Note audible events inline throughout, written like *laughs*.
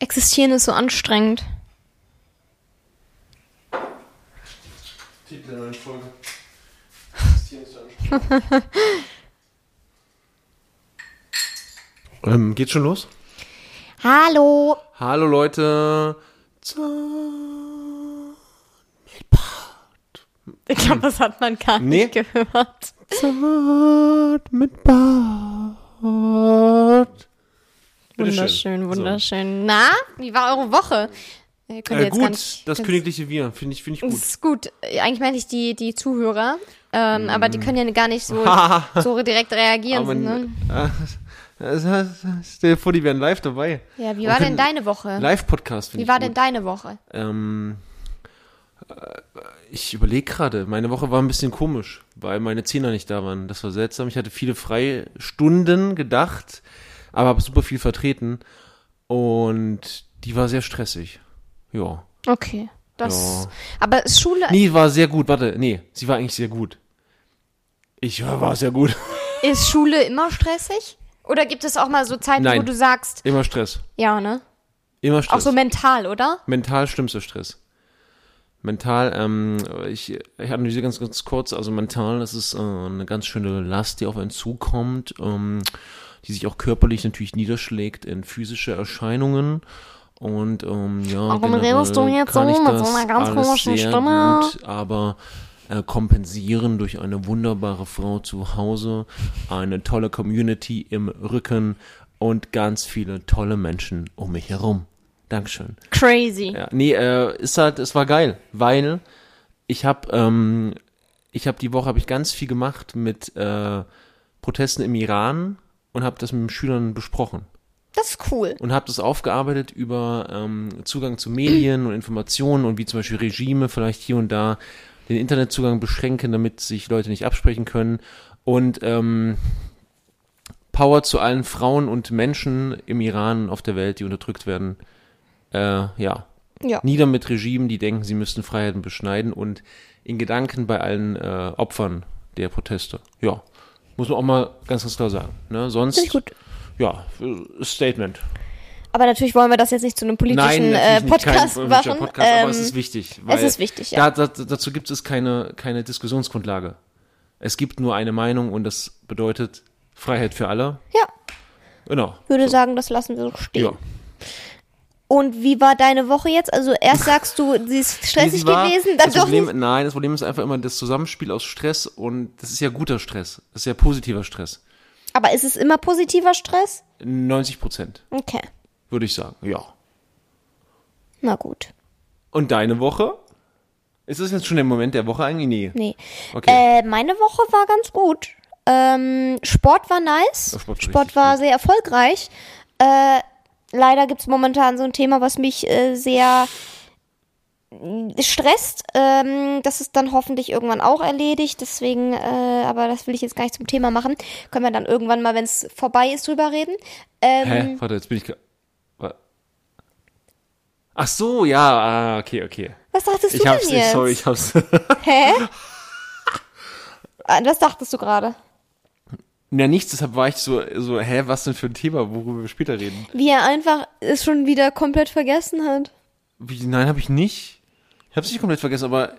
Existieren ist so anstrengend. Titel der neuen Folge. *laughs* ähm, geht schon los? Hallo. Hallo Leute. Zart mit Bart. Ich glaube, das hat man gar Nee. nicht gehört. Zart mit Bart. Bitteschön. Wunderschön, So. wunderschön. Na, wie war eure Woche? Äh, gut, nicht, das königliche Wir, finde ich, finde ich Das gut. ist gut. Eigentlich meinte ich die, die Zuhörer. Ähm, Aber die können ja gar nicht so, *laughs* so direkt reagieren. Aber ne? äh, *laughs* stell dir vor, die wären live dabei. Ja, wie Und war denn deine Woche? Live-Podcast finde Wie ich war gut. denn deine Woche? Ähm, äh, ich überlege gerade, meine Woche war ein bisschen komisch, weil meine Zehner nicht da waren. Das war seltsam. Ich hatte viele freie Stunden gedacht, aber habe super viel vertreten. Und die war sehr stressig. Ja. Okay. Das, Ja. Aber Schule, Nee, war sehr gut. Warte, nee, sie war eigentlich sehr gut. Ich ja, war sehr gut. *laughs* ist Schule immer stressig? Oder gibt es auch mal so Zeiten, Nein. wo du sagst, Immer Stress. ja, ne? Immer Stress. Auch so mental, oder? Mental schlimmster Stress. Mental, ähm, ich, ich analysiere ganz, ganz kurz, also mental, das ist äh, eine ganz schöne Last, die auf einen zukommt, ähm, die sich auch körperlich natürlich niederschlägt in physische Erscheinungen. Und ähm, ja, Warum redest du jetzt so mit so einer ganz komischen Stimme? Gut, aber äh, kompensieren durch eine wunderbare Frau zu Hause, eine tolle Community im Rücken und ganz viele tolle Menschen um mich herum. Dankeschön. Crazy. Ja, nee, äh, ist halt, es war geil, weil ich habe, ähm, ich habe die Woche habe ich ganz viel gemacht mit äh, Protesten im Iran und habe das mit den Schülern besprochen Das ist cool. und habe das aufgearbeitet über ähm, Zugang zu Medien und Informationen und wie zum Beispiel Regime vielleicht hier und da den Internetzugang beschränken, damit sich Leute nicht absprechen können und ähm, Power zu allen Frauen und Menschen im Iran und auf der Welt, die unterdrückt werden. Äh, ja, Ja. nieder mit Regimen, die denken, sie müssten Freiheiten beschneiden und in Gedanken bei allen äh, Opfern der Proteste. Ja, muss man auch mal ganz, ganz klar sagen. Ne? Sonst, ich gut. ja, äh, Statement. Aber natürlich wollen wir das jetzt nicht zu einem politischen äh, nicht, kein Podcast politischer machen. Podcast, ähm, aber es ist wichtig. Weil ist wichtig, ja. Da, da, dazu gibt es keine, keine Diskussionsgrundlage. Es gibt nur eine Meinung und das bedeutet Freiheit für alle. ja, Genau. würde sagen, das lassen wir so stehen. Ja. Und wie war deine Woche jetzt? Also erst sagst du, sie ist *laughs* stressig war- gewesen, dann das doch Problem, nicht. Nein, das Problem ist einfach immer das Zusammenspiel aus Stress und das ist ja guter Stress. Das ist ja positiver Stress. Aber ist es immer positiver Stress? 90 Prozent, Okay, würde ich sagen. Ja. na gut. Und deine Woche? Ist das jetzt schon der Moment der Woche eigentlich? Nee. Nee. Okay. Äh, meine Woche war ganz gut. Ähm, Sport war nice. Sport war Sport war gut. sehr erfolgreich. Äh, leider gibt's momentan so ein Thema, was mich äh, sehr äh, stresst. Ähm, das ist dann hoffentlich irgendwann auch erledigt. Deswegen, äh, aber das will ich jetzt gar nicht zum Thema machen. Können wir dann irgendwann mal, wenn es vorbei ist, drüber reden. Ähm, Hä? Warte, jetzt bin ich. Ach so, ja, ah, okay, okay. Was dachtest Ich du hab's denn nicht, jetzt? sorry, ich hab's. *laughs* Hä? Ah, Was dachtest du gerade? Ja, nichts, deshalb war ich so, so, hä, was denn für ein Thema, worüber wir später reden? Wie er einfach es schon wieder komplett vergessen hat. Wie, nein, habe ich nicht. Ich hab's nicht komplett vergessen, aber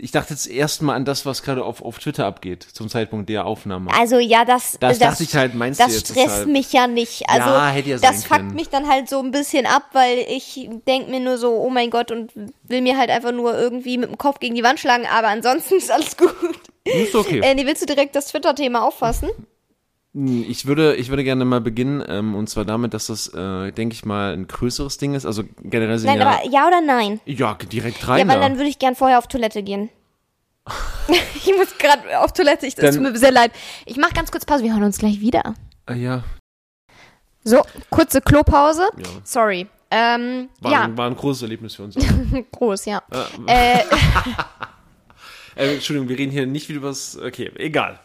ich dachte jetzt erstmal an das, was gerade auf, auf Twitter abgeht, zum Zeitpunkt der Aufnahme. Also ja, das Das dachte ich halt, meinst das du jetzt stresst deshalb? mich ja nicht. Also Ja, hätte ja das fuckt können. mich dann halt so ein bisschen ab, weil ich denk mir nur so, oh mein Gott, und will mir halt einfach nur irgendwie mit dem Kopf gegen die Wand schlagen, aber ansonsten ist alles gut. Ist okay. Äh, nee, willst du direkt das Twitter-Thema auffassen? Ich würde, ich würde gerne mal beginnen, ähm, und zwar damit, dass das, äh, denke ich mal, ein größeres Ding ist. Also generell sind Nein, ja, aber ja oder nein? ja direkt Ja, rein weil da. dann würde ich gern vorher auf Toilette gehen. *laughs* ich muss gerade auf Toilette, ich, das Dann- tut mir sehr leid. Ich mach ganz kurz Pause, wir hören uns gleich wieder. Ah, ja, So, kurze Klopause. ja. Sorry. Ähm, War, ja, ein, war ein großes Erlebnis für uns. *laughs* groß, ja. äh, Äh, *laughs* äh, Entschuldigung, wir reden hier nicht wieder über das. Okay, egal.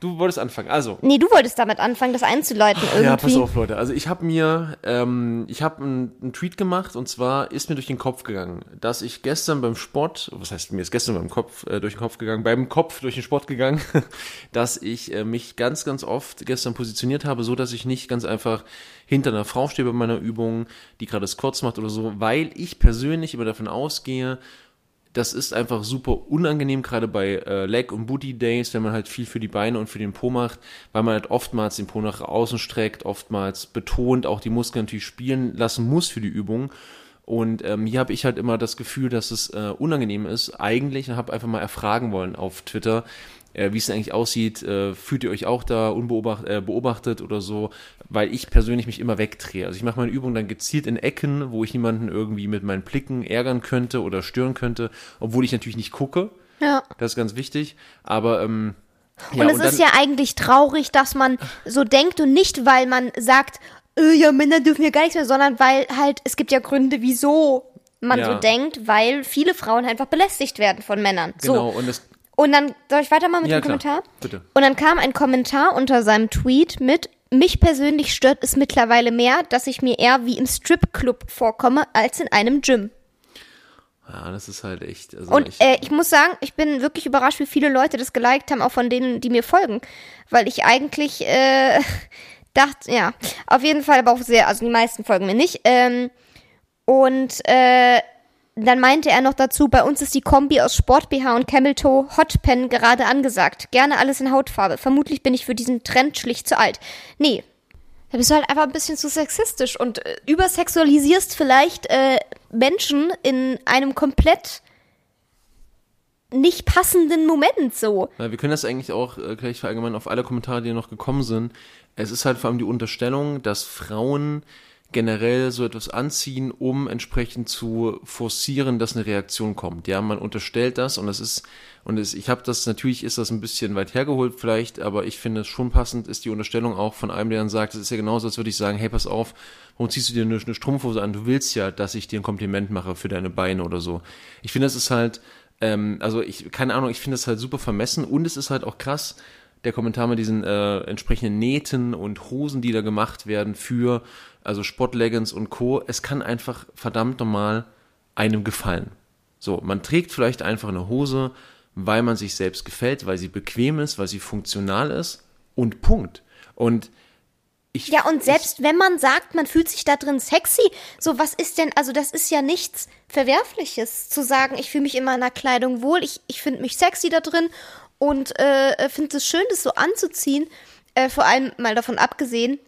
Du wolltest anfangen. Also, Nee, du wolltest damit anfangen, das einzuleiten irgendwie. Ja, pass auf, Leute. Also ich habe mir, ähm, ich habe einen, Tweet gemacht und zwar ist mir durch den Kopf gegangen, dass ich gestern beim Sport, was heißt mir ist gestern beim Kopf äh, durch den Kopf gegangen, beim Kopf durch den Sport gegangen, *laughs* dass ich äh, mich ganz, ganz oft gestern positioniert habe, so dass ich nicht ganz einfach hinter einer Frau stehe bei meiner Übung, die gerade Squats macht oder so, weil ich persönlich immer davon ausgehe, das ist einfach super unangenehm, gerade bei äh, Leg- und Booty-Days, wenn man halt viel für die Beine und für den Po macht, weil man halt oftmals den Po nach außen streckt, oftmals betont, auch die Muskeln natürlich spielen lassen muss für die Übung. Und ähm, hier habe ich halt immer das Gefühl, dass es äh, unangenehm ist, eigentlich, und habe einfach mal erfragen wollen auf Twitter, äh, wie es eigentlich aussieht. Äh, fühlt ihr euch auch da unbeobachtet äh, beobachtet oder so? Weil ich persönlich mich immer wegdrehe. Also ich mache meine Übung dann gezielt in Ecken, wo ich niemanden irgendwie mit meinen Blicken ärgern könnte oder stören könnte, obwohl ich natürlich nicht gucke. Ja. Das ist ganz wichtig. Aber ähm, ja, und es dann- ist ja eigentlich traurig, dass man so denkt und nicht, weil man sagt, äh, ja, Männer dürfen ja gar nichts mehr, sondern weil halt, es gibt ja Gründe, wieso man Ja. so denkt, weil viele Frauen einfach belästigt werden von Männern. genau, So. und das Und dann, soll ich weitermachen mit Ja, dem klar. Kommentar? Bitte. Und dann kam ein Kommentar unter seinem Tweet mit, mich persönlich stört es mittlerweile mehr, dass ich mir eher wie im Stripclub vorkomme, als in einem Gym. Ja, das ist halt echt. Also Und ich, äh, ich muss sagen, ich bin wirklich überrascht, wie viele Leute das geliked haben, auch von denen, die mir folgen. Weil ich eigentlich äh, *laughs* dachte, ja, auf jeden Fall, aber auch sehr, also die meisten folgen mir nicht. Ähm, und äh, dann meinte er noch dazu, bei uns ist die Kombi aus Sport BH und Camel Toe Hot Pen gerade angesagt. Gerne alles in Hautfarbe. Vermutlich bin ich für diesen Trend schlicht zu alt. Nee. Da bist du halt einfach ein bisschen zu sexistisch und äh, übersexualisierst vielleicht äh, Menschen in einem komplett nicht passenden Moment so. Na, wir können das eigentlich auch äh, gleich verallgemeinern auf alle Kommentare, die noch gekommen sind. Es ist halt vor allem die Unterstellung, dass Frauen generell so etwas anziehen, um entsprechend zu forcieren, dass eine Reaktion kommt. Ja, man unterstellt das und das ist und es, ich habe das natürlich ist das ein bisschen weit hergeholt vielleicht, aber ich finde es schon passend ist die Unterstellung auch von einem, der dann sagt, es ist ja genauso, als würde ich sagen, hey, pass auf, warum ziehst du dir eine, Strumpfhose an? Du willst ja, dass ich dir ein Kompliment mache für deine Beine oder so. Ich finde, das ist halt ähm, also ich, keine Ahnung, ich finde das halt super vermessen und es ist halt auch krass, der Kommentar mit diesen äh, entsprechenden Nähten und Hosen, die da gemacht werden für also Sportleggings und Co. Es kann einfach verdammt normal einem gefallen. So, man trägt vielleicht einfach eine Hose, weil man sich selbst gefällt, weil sie bequem ist, weil sie funktional ist und Punkt. Und ich Ja, und selbst wenn man sagt, man fühlt sich da drin sexy, so was ist denn, also das ist ja nichts Verwerfliches, zu sagen, ich fühle mich in meiner Kleidung wohl, ich, ich finde mich sexy da drin und äh, finde es schön, das so anzuziehen. Äh, vor allem mal davon abgesehen,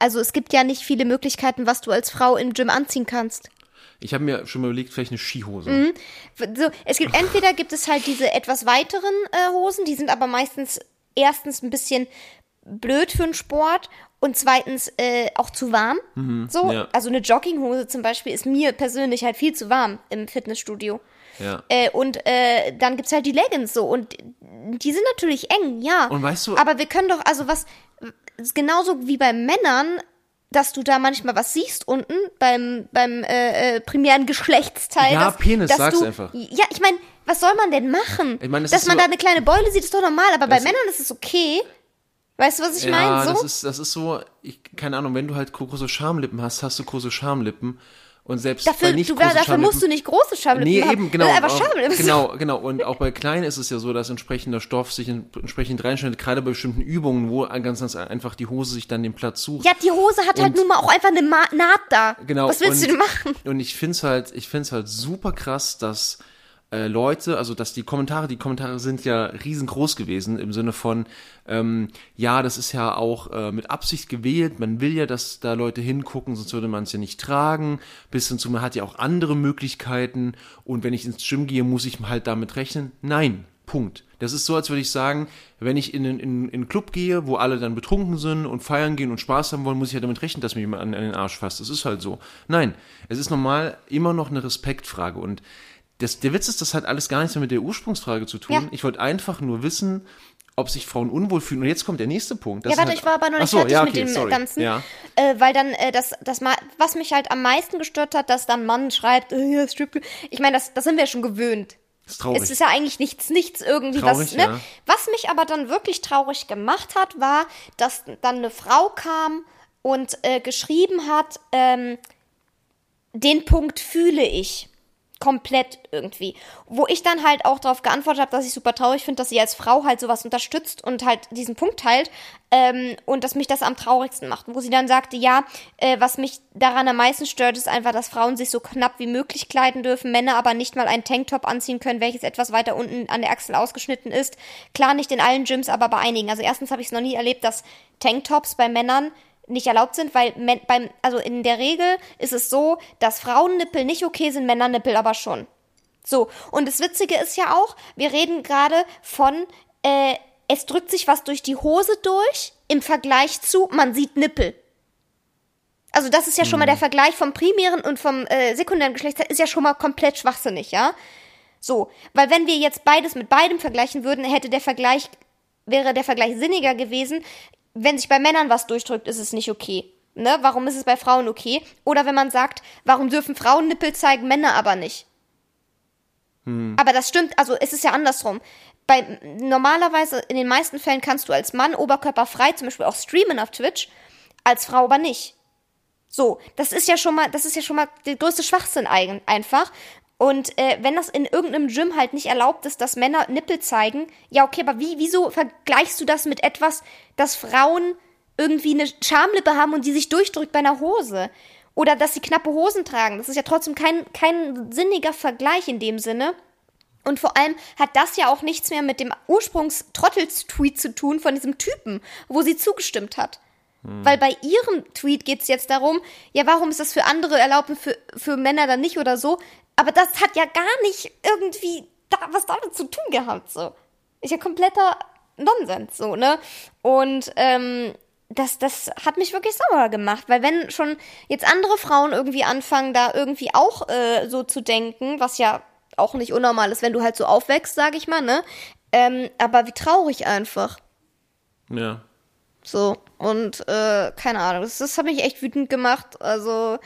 also es gibt ja nicht viele Möglichkeiten, was du als Frau im Gym anziehen kannst. ich habe mir schon mal überlegt, vielleicht eine Skihose. Mhm. So, es gibt entweder gibt es halt diese etwas weiteren äh, Hosen, die sind aber meistens erstens ein bisschen blöd für den Sport und zweitens äh, auch zu warm. so, Mhm. ja. also eine Jogginghose zum Beispiel ist mir persönlich halt viel zu warm im Fitnessstudio. Ja. Äh, und äh, dann gibt's halt die Leggings so und die sind natürlich eng, ja. Und weißt du- aber wir können doch, also was, genauso wie bei Männern, dass du da manchmal was siehst unten beim beim äh, äh, primären Geschlechtsteil. Ja, dass, Penis, dass sag's du, einfach. Ja, ich meine, was soll man denn machen? Ich meine, das dass ist man so- da eine kleine Beule sieht, ist doch normal, aber bei Männern ist es okay. Weißt du, was ich Ja, meine? So? das ist, das ist so, ich, keine Ahnung, wenn du halt große Schamlippen hast, hast du große Schamlippen. Und selbst dafür, bei nicht du, großen dafür Schamlippen, musst du nicht große Schamlippen Nee, haben. eben, genau. Das einfach Schamlippen. genau, genau. Und auch bei Kleinen ist es ja so, dass entsprechender Stoff sich in, entsprechend reinschneidet, gerade bei bestimmten Übungen, wo ganz, ganz einfach die Hose sich dann den Platz sucht. Ja, die Hose hat halt Und- nun mal auch einfach eine Ma Naht da. Genau. Was willst und, du denn machen? Und ich find's halt, ich find's halt super krass, dass äh, Leute, also dass die Kommentare, die Kommentare sind ja riesengroß gewesen im Sinne von, ähm, ja, das ist ja auch äh, mit Absicht gewählt, man will ja, dass da Leute hingucken, sonst würde man es ja nicht tragen, bis hin zu, man hat ja auch andere Möglichkeiten und wenn ich ins Gym gehe, muss ich halt damit rechnen. Nein, Punkt. Das ist so, als würde ich sagen, wenn ich in, in, in einen Club gehe, wo alle dann betrunken sind und feiern gehen und Spaß haben wollen, muss ich ja damit rechnen, dass mir jemand an, an den Arsch fasst. Das ist halt so. Nein, es ist normal immer noch eine Respektfrage. Und das, der Witz ist, das hat alles gar nichts mehr mit der Ursprungsfrage zu tun. Ja. Ich wollte einfach nur wissen, ob sich Frauen unwohl fühlen. Und jetzt kommt der nächste Punkt. Das Ja, warte, halt- ich war aber noch nicht so, fertig ja, mit okay, dem sorry. Ganzen. Ja. Äh, weil dann, äh, das, das, was mich halt am meisten gestört hat, dass dann ein Mann schreibt, äh, ja, Stripclub. Ich meine, das, das sind wir schon gewöhnt. Ist traurig. Es ist ja eigentlich nichts, nichts irgendwie Traurig, was, ne? ja. Was mich aber dann wirklich traurig gemacht hat, war, dass dann eine Frau kam und äh, geschrieben hat, ähm, den Punkt fühle ich komplett irgendwie. Wo ich dann halt auch darauf geantwortet habe, dass ich super traurig finde, dass sie als Frau halt sowas unterstützt und halt diesen Punkt teilt ähm, und dass mich das am traurigsten macht. Wo sie dann sagte, ja, äh, was mich daran am meisten stört, ist einfach, dass Frauen sich so knapp wie möglich kleiden dürfen, Männer aber nicht mal einen Tanktop anziehen können, welches etwas weiter unten an der Achsel ausgeschnitten ist. Klar, nicht in allen Gyms, aber bei einigen. Also erstens habe ich es noch nie erlebt, dass Tanktops bei Männern nicht erlaubt sind, weil Men- beim, also in der Regel ist es so, dass Frauennippel nicht okay sind, Männernippel aber schon. So, und das Witzige ist ja auch, wir reden gerade von, äh, es drückt sich was durch die Hose durch im Vergleich zu, man sieht Nippel. Also das ist ja schon mal der Vergleich vom primären und vom äh, sekundären Geschlechtsteil ist ja schon mal komplett schwachsinnig, ja? So, weil wenn wir jetzt beides mit beidem vergleichen würden, hätte der Vergleich, wäre der Vergleich sinniger gewesen. Wenn sich bei Männern was durchdrückt, ist es nicht okay. Ne? Warum ist es bei Frauen okay? Oder wenn man sagt, warum dürfen Frauen Nippel zeigen, Männer aber nicht? Aber das stimmt, also es ist ja andersrum. Bei, normalerweise, in den meisten Fällen kannst du als Mann oberkörperfrei zum Beispiel auch streamen auf Twitch, als Frau aber nicht. So, das ist ja schon mal, das ist ja schon mal der größte Schwachsinn eigen, einfach. Und äh, wenn das in irgendeinem Gym halt nicht erlaubt ist, dass Männer Nippel zeigen, ja okay, aber wie, wieso vergleichst du das mit etwas, dass Frauen irgendwie eine Schamlippe haben und die sich durchdrückt bei einer Hose? Oder dass sie knappe Hosen tragen. Das ist ja trotzdem kein, kein sinniger Vergleich in dem Sinne. Und vor allem hat das ja auch nichts mehr mit dem Ursprungs-Trottels-Tweet zu tun von diesem Typen, wo sie zugestimmt hat. Weil bei ihrem Tweet geht's jetzt darum, ja, warum ist das für andere erlaubt und für, für Männer dann nicht oder so? Aber das hat ja gar nicht irgendwie da, was damit zu tun gehabt, so. Ist ja kompletter Nonsens, so, ne? Und, ähm, das, das hat mich wirklich sauer gemacht, weil wenn schon jetzt andere Frauen irgendwie anfangen, da irgendwie auch äh, so zu denken, was ja auch nicht unnormal ist, wenn du halt so aufwächst, sag ich mal, ne? Ähm, aber wie traurig einfach. Ja. So, und äh, keine Ahnung, das, das hat mich echt wütend gemacht. Also,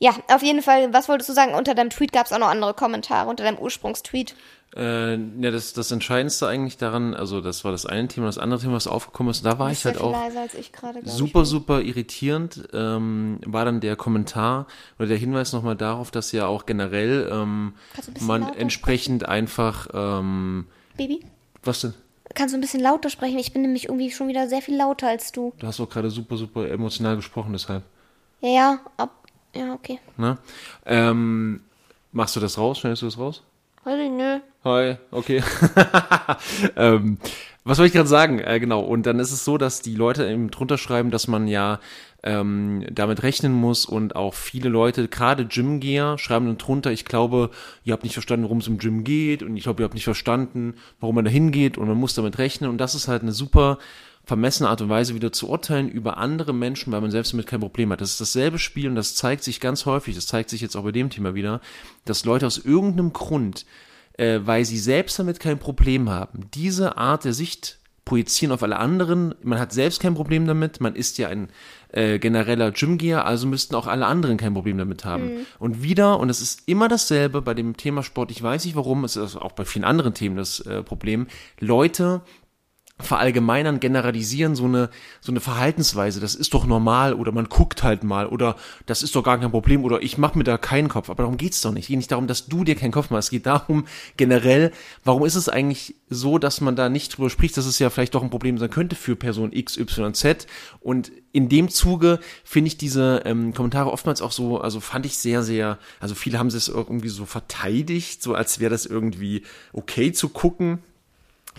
ja, auf jeden Fall, was wolltest du sagen? Unter deinem Tweet gab es auch noch andere Kommentare, unter deinem Ursprungstweet. Äh, ja, das, das Entscheidendste eigentlich daran, also das war das eine Thema, das andere Thema, was aufgekommen ist, da war ich halt auch leiser als ich glaub super, super irritierend, ähm, war dann der Kommentar oder der Hinweis nochmal darauf, dass ja auch generell ähm, ein man entsprechend einfach, ähm. Baby, was denn? kannst du ein bisschen lauter sprechen? Ich bin nämlich irgendwie schon wieder sehr viel lauter als du. Du hast auch gerade super, super emotional gesprochen, deshalb. Ja, ja, ab. Ja, okay. Ne? Ähm, machst du das raus? Schneidest du das raus? Weiß ich, nö. Hi, okay. *laughs* ähm, was wollte ich gerade sagen? Äh, genau, und dann ist es so, dass die Leute eben drunter schreiben, dass man ja ähm, damit rechnen muss und auch viele Leute, gerade Gymgeher, schreiben dann drunter, ich glaube, ihr habt nicht verstanden, worum es im Gym geht und ich glaube, ihr habt nicht verstanden, warum man da hingeht und man muss damit rechnen und das ist halt eine super vermessene Art und Weise wieder zu urteilen über andere Menschen, weil man selbst damit kein Problem hat. Das ist dasselbe Spiel und das zeigt sich ganz häufig, das zeigt sich jetzt auch bei dem Thema wieder, dass Leute aus irgendeinem Grund, äh, weil sie selbst damit kein Problem haben, diese Art der Sicht projizieren auf alle anderen. Man hat selbst kein Problem damit, man ist ja ein äh, genereller Gymgeher, also müssten auch alle anderen kein Problem damit haben. Und wieder, und es ist immer dasselbe bei dem Thema Sport, ich weiß nicht warum, es ist auch bei vielen anderen Themen das äh, Problem, Leute verallgemeinern, generalisieren so eine, so eine Verhaltensweise, das ist doch normal oder man guckt halt mal oder das ist doch gar kein Problem oder ich mache mir da keinen Kopf. Aber darum geht's doch nicht. Es geht nicht darum, dass du dir keinen Kopf machst. Es geht darum, generell, warum ist es eigentlich so, dass man da nicht drüber spricht, dass es ja vielleicht doch ein Problem sein könnte für Person X, Y, Z. Und in dem Zuge finde ich diese ähm, Kommentare oftmals auch so, also fand ich sehr, sehr, also viele haben es irgendwie so verteidigt, so als wäre das irgendwie okay zu gucken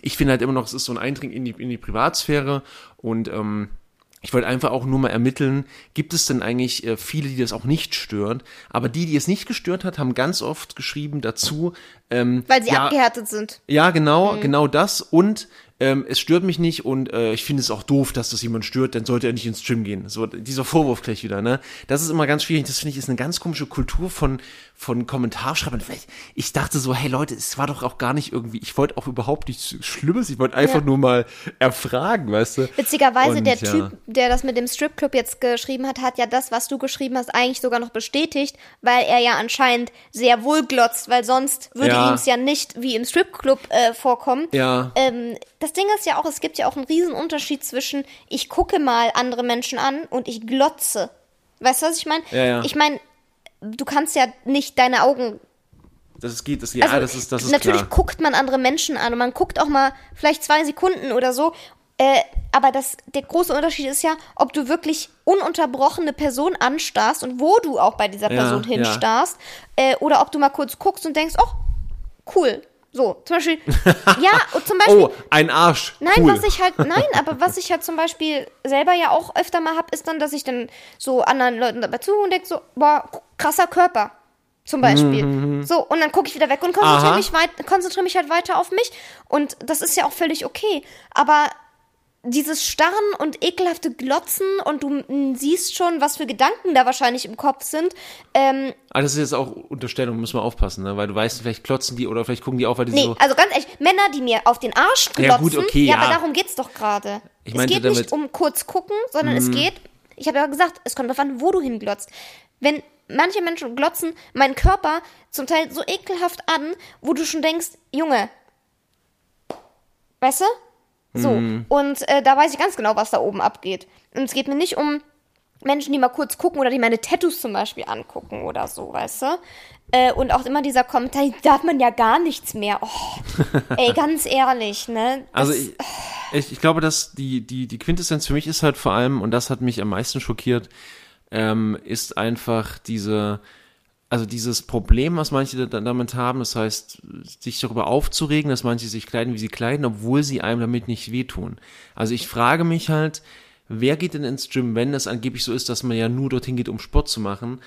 ich finde halt immer noch, es ist so ein Eindringen in die, in die Privatsphäre und ähm, ich wollte einfach auch nur mal ermitteln, gibt es denn eigentlich äh, viele, die das auch nicht stört? Aber die, die es nicht gestört hat, haben ganz oft geschrieben dazu, ähm, Weil sie ja, abgehärtet sind. ja, genau, genau das. Und ähm, es stört mich nicht und äh, ich finde es auch doof, dass das jemand stört, dann sollte er nicht ins Gym gehen. So dieser Vorwurf gleich wieder, ne? Das ist immer ganz schwierig. Das finde ich ist eine ganz komische Kultur von von Kommentarschreibern. Ich dachte so, hey Leute, es war doch auch gar nicht irgendwie. Ich wollte auch überhaupt nichts Schlimmes. Ich wollte einfach Ja. nur mal erfragen, weißt du? Witzigerweise, Und der ja. Typ, der das mit dem Stripclub jetzt geschrieben hat, hat ja das, was du geschrieben hast, eigentlich sogar noch bestätigt, weil er ja anscheinend sehr wohl glotzt, weil sonst würde Ja. ihm es ja nicht wie im Stripclub äh, vorkommen. Ja. Ähm, das Ding ist ja auch, es gibt ja auch einen riesen Unterschied zwischen ich gucke mal andere Menschen an und ich glotze. Weißt du, was ich meine? Ja, ja. Ich meine, du kannst ja nicht deine Augen Das geht, das, ja, also, das ist, das ist natürlich klar. guckt man andere Menschen an und man guckt auch mal vielleicht zwei Sekunden oder so. Äh, aber das, der große Unterschied ist ja, ob du wirklich ununterbrochene Person anstarrst und wo du auch bei dieser Ja, Person ja. hinstarrst. Äh, oder ob du mal kurz guckst und denkst, oh, cool. So, zum Beispiel, *laughs* ja, und zum Beispiel, Oh, ein Arsch. Nein, cool. was ich halt, nein, aber was ich halt zum Beispiel selber ja auch öfter mal hab, ist dann, dass ich dann so anderen Leuten dabei zuhöre und denke so, boah, krasser Körper. Zum Beispiel. So, und dann gucke ich wieder weg und konzentriere Mhm, mich, weit, konzentriere mich halt weiter auf mich. Und das ist ja auch völlig okay. Aber dieses Starren und ekelhafte Glotzen und du mm, siehst schon, was für Gedanken da wahrscheinlich im Kopf sind. Ähm, Aber das ist jetzt auch Unterstellung, müssen wir aufpassen, ne? weil du weißt, vielleicht klotzen die oder vielleicht gucken die auch, weil die Nee, so. also ganz ehrlich, Männer, die mir auf den Arsch glotzen, Ja, gut, okay, ja. aber darum geht's doch gerade. Ich Es geht damit- nicht um kurz gucken, sondern es geht, ich habe ja gesagt, es kommt darauf an, wo du hinglotzt. Wenn manche Menschen glotzen meinen Körper zum Teil so ekelhaft an, wo du schon denkst, Junge, weißt du? So, und äh, da weiß ich ganz genau, was da oben abgeht. Und es geht mir nicht um Menschen, die mal kurz gucken oder die meine Tattoos zum Beispiel angucken oder so, weißt du? Äh, und auch immer dieser Kommentar, darf man ja gar nichts mehr. Oh, *laughs* ey, ganz ehrlich, ne? Das- Also ich, ich, ich glaube, dass die, die, die Quintessenz für mich ist halt vor allem, und das hat mich am meisten schockiert, ähm, ist einfach diese, also dieses Problem, was manche da, damit haben, das heißt, sich darüber aufzuregen, dass manche sich kleiden, wie sie kleiden, obwohl sie einem damit nicht wehtun. Also ich frage mich halt, wer geht denn ins Gym, wenn es angeblich so ist, dass man ja nur dorthin geht, um Sport zu machen,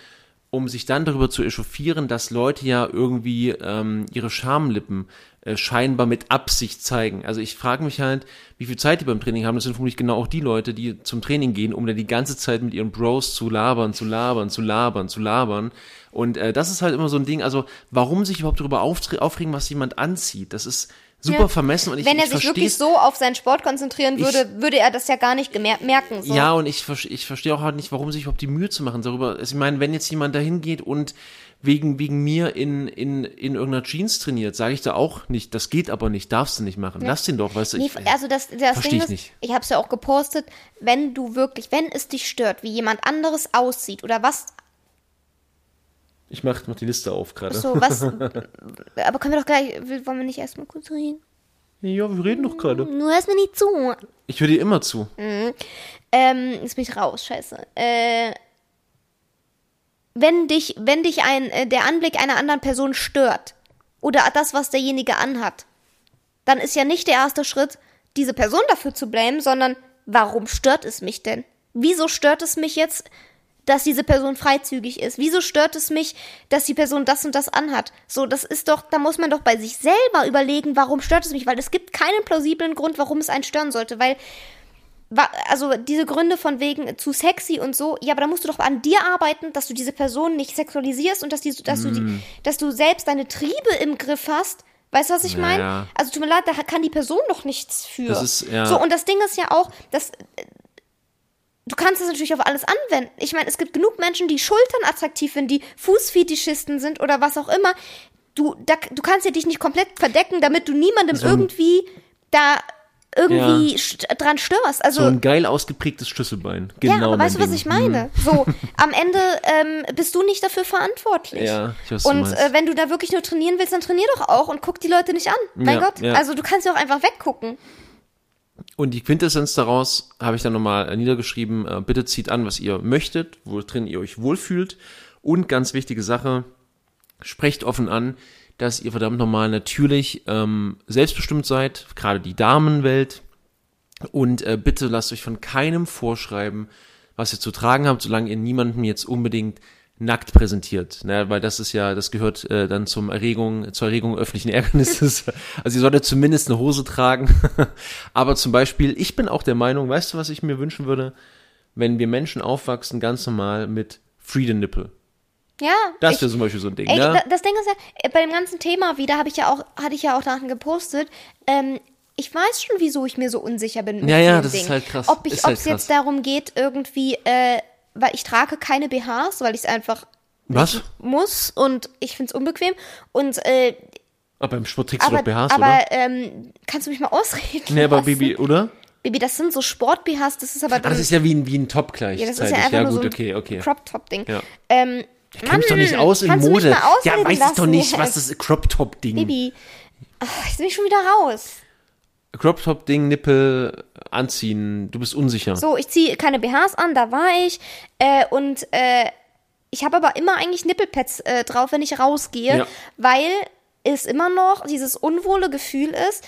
um sich dann darüber zu echauffieren, dass Leute ja irgendwie ähm, ihre Schamlippen äh, scheinbar mit Absicht zeigen. Also ich frage mich halt, wie viel Zeit die beim Training haben. Das sind vermutlich genau auch die Leute, die zum Training gehen, um dann die ganze Zeit mit ihren Bros zu labern, zu labern, zu labern, zu labern. Und äh, das ist halt immer so ein Ding. Also warum sich überhaupt darüber aufregen, was jemand anzieht? Das ist super Ja. vermessen. Und ich, Wenn er ich sich wirklich so auf seinen Sport konzentrieren Ich- würde, würde er das ja gar nicht merken. So. Ja, und ich, ich verstehe auch halt nicht, warum sich überhaupt die Mühe zu machen darüber. Also ich meine, wenn jetzt jemand dahin geht und wegen, wegen mir in, in, in irgendeiner Jeans trainiert, sage ich da auch nicht, das geht aber nicht, darfst du nicht machen. Lass den doch, weißt du. Nee, Ich, also das, das Ding ich ist, nicht. ich habe es ja auch gepostet, wenn du wirklich, wenn es dich stört, wie jemand anderes aussieht oder was, ich mach, mach die Liste auf gerade. so was, *laughs* aber können wir doch gleich, wollen wir nicht erstmal kurz reden? Ja, wir reden doch gerade. Nur hörst mir nicht zu. Ich höre dir immer zu. Ähm, jetzt bin ich raus, scheiße. Äh, wenn dich, wenn dich ein, äh, der Anblick einer anderen Person stört oder das, was derjenige anhat, dann ist ja nicht der erste Schritt, diese Person dafür zu blamen, sondern warum stört es mich denn? Wieso stört es mich jetzt, dass diese Person freizügig ist? Wieso stört es mich, dass die Person das und das anhat? So, das ist doch, da muss man doch bei sich selber überlegen, warum stört es mich, weil es gibt keinen plausiblen Grund, warum es einen stören sollte, weil also diese Gründe von wegen zu sexy und so, ja, aber da musst du doch an dir arbeiten, dass du diese Person nicht sexualisierst und dass, die, dass, du, die, dass du selbst deine Triebe im Griff hast. Weißt du, was ich meine? ja. Also tut mir leid, da kann die Person doch nichts für. Das ist, ja. So, und das Ding ist ja auch, dass äh, du kannst das natürlich auf alles anwenden. Ich meine, es gibt genug Menschen, die Schultern attraktiv finden, die Fußfetischisten sind oder was auch immer. Du, da, du kannst ja dich nicht komplett verdecken, damit du niemandem So irgendwie da irgendwie Ja. st dran störst. Also So ein geil ausgeprägtes Schlüsselbein. Genau ja, aber weißt du, was Ding. ich meine? So, am Ende ähm, bist du nicht dafür verantwortlich. Ja, ich weiß, Und äh, wenn du da wirklich nur trainieren willst, dann trainier doch auch und guck die Leute nicht an. Mein Ja, Gott. ja. Also du kannst ja auch einfach weggucken. Und die Quintessenz daraus habe ich dann nochmal äh, niedergeschrieben. Äh, bitte zieht an, was ihr möchtet, wo drin ihr euch wohlfühlt. Und ganz wichtige Sache, sprecht offen an, dass ihr verdammt nochmal natürlich ähm, selbstbestimmt seid, gerade die Damenwelt. Und äh, bitte lasst euch von keinem vorschreiben, was ihr zu tragen habt, solange ihr niemandem jetzt unbedingt nackt präsentiert, ne? weil das ist ja, das gehört äh, dann zum Erregung, zur Erregung öffentlichen Ärgernisses. *laughs* Also sie sollte zumindest eine Hose tragen. *laughs* Aber zum Beispiel, ich bin auch der Meinung, weißt du, was ich mir wünschen würde, wenn wir Menschen aufwachsen, ganz normal mit Freedom Nipple. Ja. Das wäre zum Beispiel so ein Ding, Ey, ne? da- das Ding ist ja, äh, bei dem ganzen Thema wieder habe ich ja auch, hatte ich ja auch daran gepostet, ähm, ich weiß schon, wieso ich mir so unsicher bin. Mit Ja, ja, das ist Dingen. halt krass. Ob Ist halt es krass. jetzt darum geht, irgendwie, äh, weil ich trage keine BHs, weil ich es einfach Was? muss und ich finde es unbequem. Und äh, Aber beim Sport trägst du aber, doch BHs, aber oder? ähm, kannst du mich mal ausreden? Nee, aber lassen? Bibi, oder? Bibi, das sind so Sport-BHs, das ist aber Ah, das ist ja wie ein, wie ein Top ja, das ist ja einfach nur gut, so ein okay, okay. Crop-Top-Ding. Ja. Ähm, Ich kenn mich doch nicht aus in du Mode. Ja, weiß ich doch nicht, was das *laughs* Crop-Top-Ding. Bibi, ach, jetzt bin ich schon wieder raus. Crop-Top-Ding, Nippel anziehen, du bist unsicher. So, ich ziehe keine BHs an, da war ich. Äh, und äh, ich habe aber immer eigentlich Nippelpads äh, drauf, wenn ich rausgehe, Ja. weil es immer noch dieses unwohle Gefühl ist,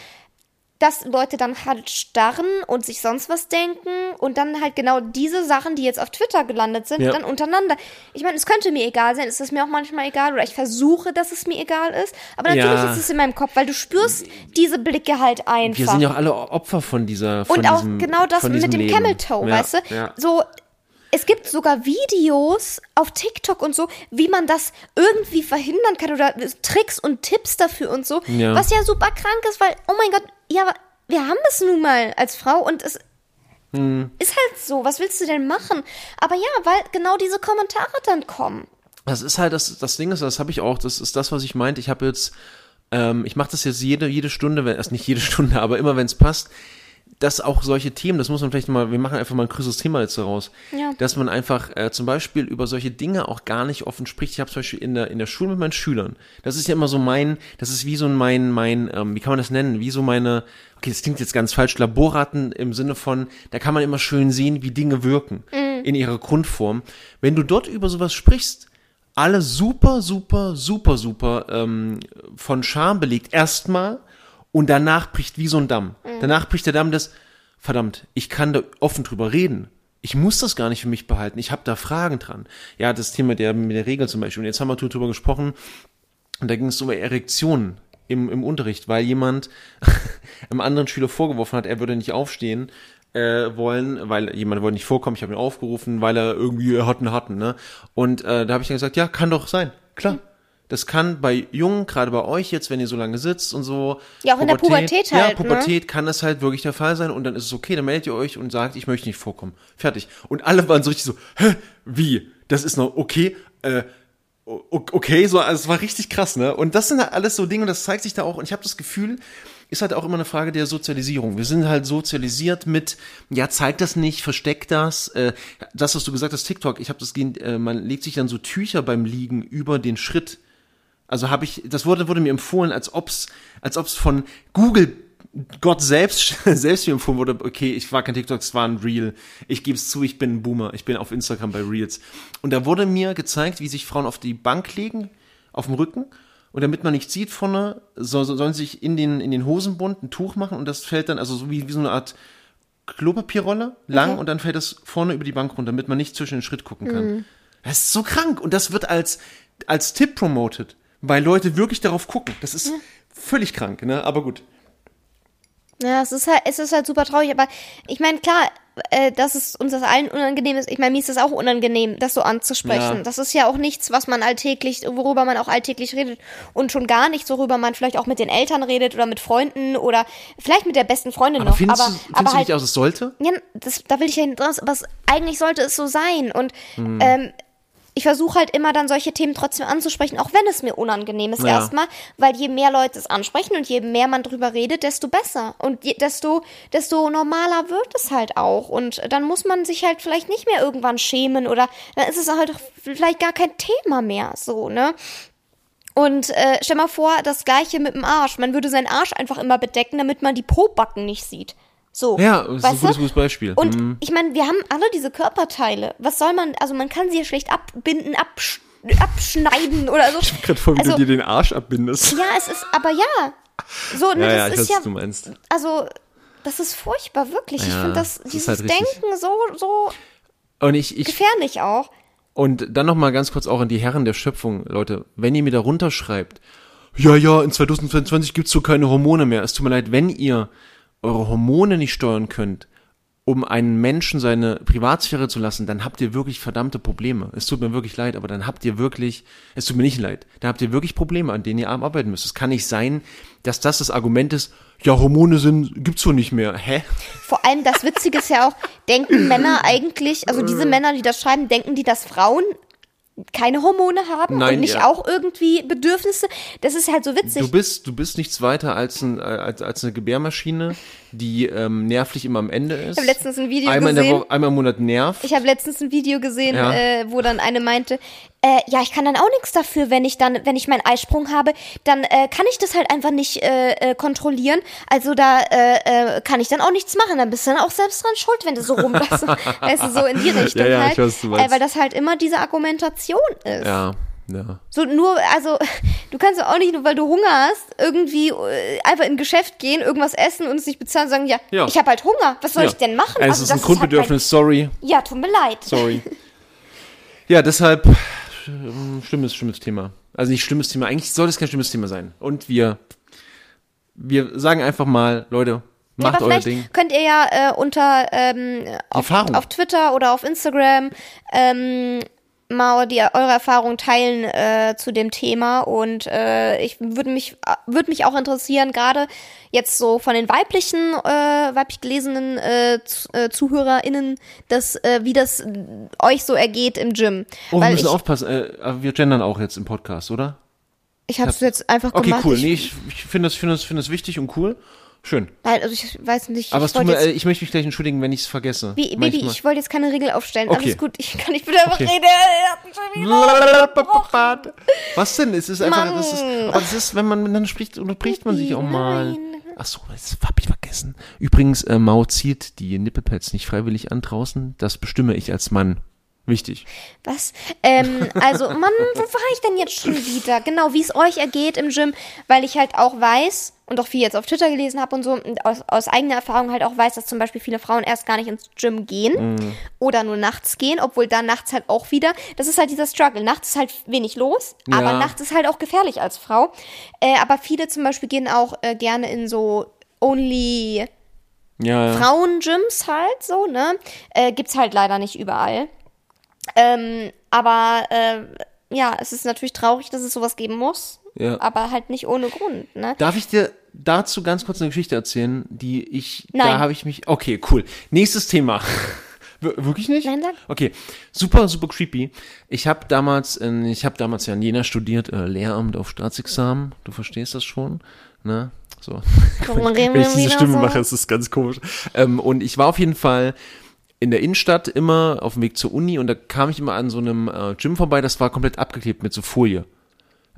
dass Leute dann halt starren und sich sonst was denken und dann halt genau diese Sachen, die jetzt auf Twitter gelandet sind, Ja. dann untereinander. Ich meine, es könnte mir egal sein, es ist mir auch manchmal egal oder ich versuche, dass es mir egal ist, aber natürlich Ja. ist es in meinem Kopf, weil du spürst diese Blicke halt einfach. Wir sind ja auch alle Opfer von dieser von Und auch diesem, genau das mit dem Leben. Camel Toe, ja, weißt du? So, es gibt sogar Videos auf TikTok und so, wie man das irgendwie verhindern kann oder Tricks und Tipps dafür und so, Ja. was ja super krank ist, weil, oh mein Gott, ja, aber wir haben es nun mal als Frau und es Hm. ist halt so, was willst du denn machen? Aber ja, weil genau diese Kommentare dann kommen. Das ist halt, das, das Ding ist, das habe ich auch, das ist das, was ich meinte. Ich habe jetzt, ähm, ich mache das jetzt jede, jede Stunde, wenn, also nicht jede *laughs* Stunde, aber immer wenn es passt, dass auch solche Themen, das muss man vielleicht mal, wir machen einfach mal ein größeres Thema jetzt daraus, Ja. dass man einfach äh, zum Beispiel über solche Dinge auch gar nicht offen spricht. Ich habe zum Beispiel in der, in der Schule mit meinen Schülern, das ist ja immer so mein, das ist wie so mein, mein, ähm, wie kann man das nennen, wie so meine, okay, das klingt jetzt ganz falsch, Laborraten im Sinne von, da kann man immer schön sehen, wie Dinge wirken in ihrer Grundform. Wenn du dort über sowas sprichst, alle super, super, super, super ähm, von Scham belegt. Erstmal und danach bricht wie so ein Damm. Danach bricht der Damm des, verdammt, ich kann da offen drüber reden. Ich muss das gar nicht für mich behalten. Ich habe da Fragen dran. Ja, das Thema der, mit der Regel zum Beispiel. Und jetzt haben wir drüber gesprochen, und da ging es über Erektionen im, im Unterricht, weil jemand *laughs* einem anderen Schüler vorgeworfen hat, er würde nicht aufstehen äh, wollen, weil jemand wollte nicht vorkommen, ich habe ihn aufgerufen, weil er irgendwie hatten hatten, ne? Und äh, da habe ich dann gesagt, ja, kann doch sein, klar. Das kann bei Jungen, gerade bei euch jetzt, wenn ihr so lange sitzt und so. Ja, auch in der Pubertät Ja, halt, ne? Pubertät kann das halt wirklich der Fall sein und dann ist es okay, dann meldet ihr euch und sagt, ich möchte nicht vorkommen. Fertig. Und alle waren so richtig so, hä, wie? Das ist noch okay? Äh, okay, so, also es war richtig krass, ne? Und das sind halt alles so Dinge, und das zeigt sich da auch. Und ich habe das Gefühl, ist halt auch immer eine Frage der Sozialisierung. Wir sind halt sozialisiert mit, ja, zeig das nicht, versteck das. Äh, das, was du gesagt hast, TikTok, ich habe das, äh, man legt sich dann so Tücher beim Liegen über den Schritt. Also habe ich, das wurde, wurde mir empfohlen, als ob's, als ob's von Google Gott selbst, *laughs* selbst mir empfohlen wurde, okay, ich war kein TikTok, es war ein Reel. Ich gebe es zu, ich bin ein Boomer. Ich bin auf Instagram bei Reels. Und da wurde mir gezeigt, wie sich Frauen auf die Bank legen, auf dem Rücken. Und damit man nicht sieht vorne, so, so, sollen sie sich in den, in den Hosenbund ein Tuch machen und das fällt dann, also so wie, wie so eine Art Klopapierrolle, lang und dann fällt das vorne über die Bank runter, damit man nicht zwischen den Schritt gucken kann. Das ist so krank und das wird als, als Tipp promoted, weil Leute wirklich darauf gucken. Das ist völlig krank, ne? Aber gut. Ja, es ist halt, es ist halt super traurig, aber ich meine, klar, äh, dass es uns das allen unangenehm ist. Ich meine, mir ist das auch unangenehm, das so anzusprechen. Ja. Das ist ja auch nichts, was man alltäglich, worüber man auch alltäglich redet. Und schon gar nicht, worüber man vielleicht auch mit den Eltern redet oder mit Freunden oder vielleicht mit der besten Freundin Aber noch. findest, aber du, findest aber du halt, nicht aus, es sollte? ja, das, da will ich ja hinaus, aber es, eigentlich sollte es so sein. Und Hm. ähm, ich versuche halt immer dann solche Themen trotzdem anzusprechen, auch wenn es mir unangenehm ist Ja. erstmal, weil je mehr Leute es ansprechen und je mehr man drüber redet, desto besser. Und je, desto, desto normaler wird es halt auch. Und dann muss man sich halt vielleicht nicht mehr irgendwann schämen oder dann ist es halt vielleicht gar kein Thema mehr, so, ne? Und äh, stell mal vor, das gleiche mit dem Arsch. Man würde seinen Arsch einfach immer bedecken, damit man die Pobacken nicht sieht. So. Ja, das ist ein gutes, gutes Beispiel. Und Hm. ich meine, wir haben alle diese Körperteile. Was soll man, also man kann sie ja schlecht abbinden, absch abschneiden oder so. Gerade vor, wie also, du dir den Arsch abbindest. Ja, es ist, aber ja. So, ne, Ja, ja, das ich weiß, ist ja, was du meinst. also, das ist furchtbar, wirklich. ich Ja, finde das, das ist dieses halt. Denken so, so Und ich, ich, gefährlich auch. Und dann nochmal ganz kurz auch an die Herren der Schöpfung, Leute, wenn ihr mir da runterschreibt, ja, ja, in 2022 gibt's so keine Hormone mehr. Es tut mir leid, wenn ihr eure Hormone nicht steuern könnt, um einen Menschen seine Privatsphäre zu lassen, dann habt ihr wirklich verdammte Probleme. Es tut mir wirklich leid, aber dann habt ihr wirklich, es tut mir nicht leid, da habt ihr wirklich Probleme, an denen ihr arbeiten müsst. Es kann nicht sein, dass das das Argument ist, ja, Hormone sind, gibt's so nicht mehr. Hä? Vor allem das Witzige ist ja auch, denken *clears throat* Männer eigentlich, also diese Männer, die das schreiben, denken die, dass Frauen keine Hormone haben Nein, und nicht ja. auch irgendwie Bedürfnisse. Das ist halt so witzig. Du bist, du bist nichts weiter als, ein, als, als eine Gebärmaschine, die ähm, nervlich immer am Ende ist. Ich habe letztens ein Video einmal in der gesehen. Woche, einmal im Monat nervt. Ich habe letztens ein Video gesehen, Ja. äh, wo dann eine meinte, äh, ja, ich kann dann auch nichts dafür, wenn ich dann, wenn ich meinen Eisprung habe, dann äh, kann ich das halt einfach nicht äh, äh, kontrollieren. Also da äh, äh, kann ich dann auch nichts machen. Dann bist du dann auch selbst dran schuld, wenn du so rumlässt. *laughs* weißt du, so in die Richtung Ja, ja, halt. ich weiß, du meinst. Äh, weil das halt immer diese Argumentation ist. ja, ja. So nur, also *laughs* du kannst auch nicht, nur weil du Hunger hast, irgendwie äh, einfach in ein Geschäft gehen, irgendwas essen und es nicht bezahlen und sagen, ja, Ja. ich habe halt Hunger, was soll ja. ich denn machen? Es Also ist ein Grundbedürfnis, sorry, Halt mein, ja, tut mir leid. sorry. *laughs* ja, deshalb, schlimmes, schlimmes Thema. Also nicht schlimmes Thema, eigentlich sollte es kein schlimmes Thema sein. Und wir, wir sagen einfach mal, Leute, Ja, macht aber euer vielleicht Ding. könnt ihr ja äh, unter ähm, auf, auf Twitter oder auf Instagram ähm, mal die, eure Erfahrungen teilen äh, zu dem Thema und äh, ich würde mich würde mich auch interessieren gerade jetzt so von den weiblichen äh, weiblich gelesenen äh, zu, äh, Zuhörerinnen dass äh, wie das euch so ergeht im Gym Oh, wir weil müssen ich, aufpassen, äh, wir gendern auch jetzt im Podcast, oder? ich habe es jetzt einfach Okay, gemacht cool. ich, Nee, ich, ich finde das, finde das, finde das wichtig und cool. Schön. nein, also ich weiß nicht Aber ich tut mir, jetzt, äh, ich möchte mich gleich entschuldigen, wenn ich es vergesse. Wie, Baby, ich wollte jetzt keine Regel aufstellen. Okay. Alles gut, ich kann nicht bitte einfach Okay. reden. Wieder- Was denn? Es ist einfach, das ist, aber das ist, wenn man dann spricht, unterbricht man sich auch mal. Nein. Ach so, das hab ich vergessen. Übrigens, äh, Mao zieht die Nippelpads nicht freiwillig an draußen. Das bestimme ich als Mann. Wichtig. Was? Ähm, also, Mann, wo war ich denn jetzt schon wieder? Genau, wie es euch ergeht im Gym, weil ich halt auch weiß und auch viel jetzt auf Twitter gelesen habe und so und aus, aus eigener Erfahrung halt auch weiß, dass zum Beispiel viele Frauen erst gar nicht ins Gym gehen oder nur nachts gehen, obwohl dann nachts halt auch wieder, das ist halt dieser Struggle. Nachts ist halt wenig los, Ja. aber nachts ist halt auch gefährlich als Frau. Äh, aber viele zum Beispiel gehen auch äh, gerne in so Only Ja, ja. Frauen-Gyms halt so, ne? Äh, gibt's halt leider nicht überall. Ähm, aber äh, ja, es ist natürlich traurig, dass es sowas geben muss. Ja. Aber halt nicht ohne Grund, ne? Darf ich dir dazu ganz kurz eine Geschichte erzählen, die ich, da Nein. habe ich mich, okay, cool. Nächstes Thema. *laughs* Wir- Wirklich nicht? Nein, sag. Okay, super, super creepy. Ich habe damals, in, ich habe damals ja in Jena studiert, äh, Lehramt auf Staatsexamen. Du verstehst das schon, ne? So. *laughs* Wenn ich diese Stimme so? mache, ist das ganz komisch. Ähm, und ich war auf jeden Fall in der Innenstadt immer auf dem Weg zur Uni und da kam ich immer an so einem äh, Gym vorbei, das war komplett abgeklebt mit so Folie.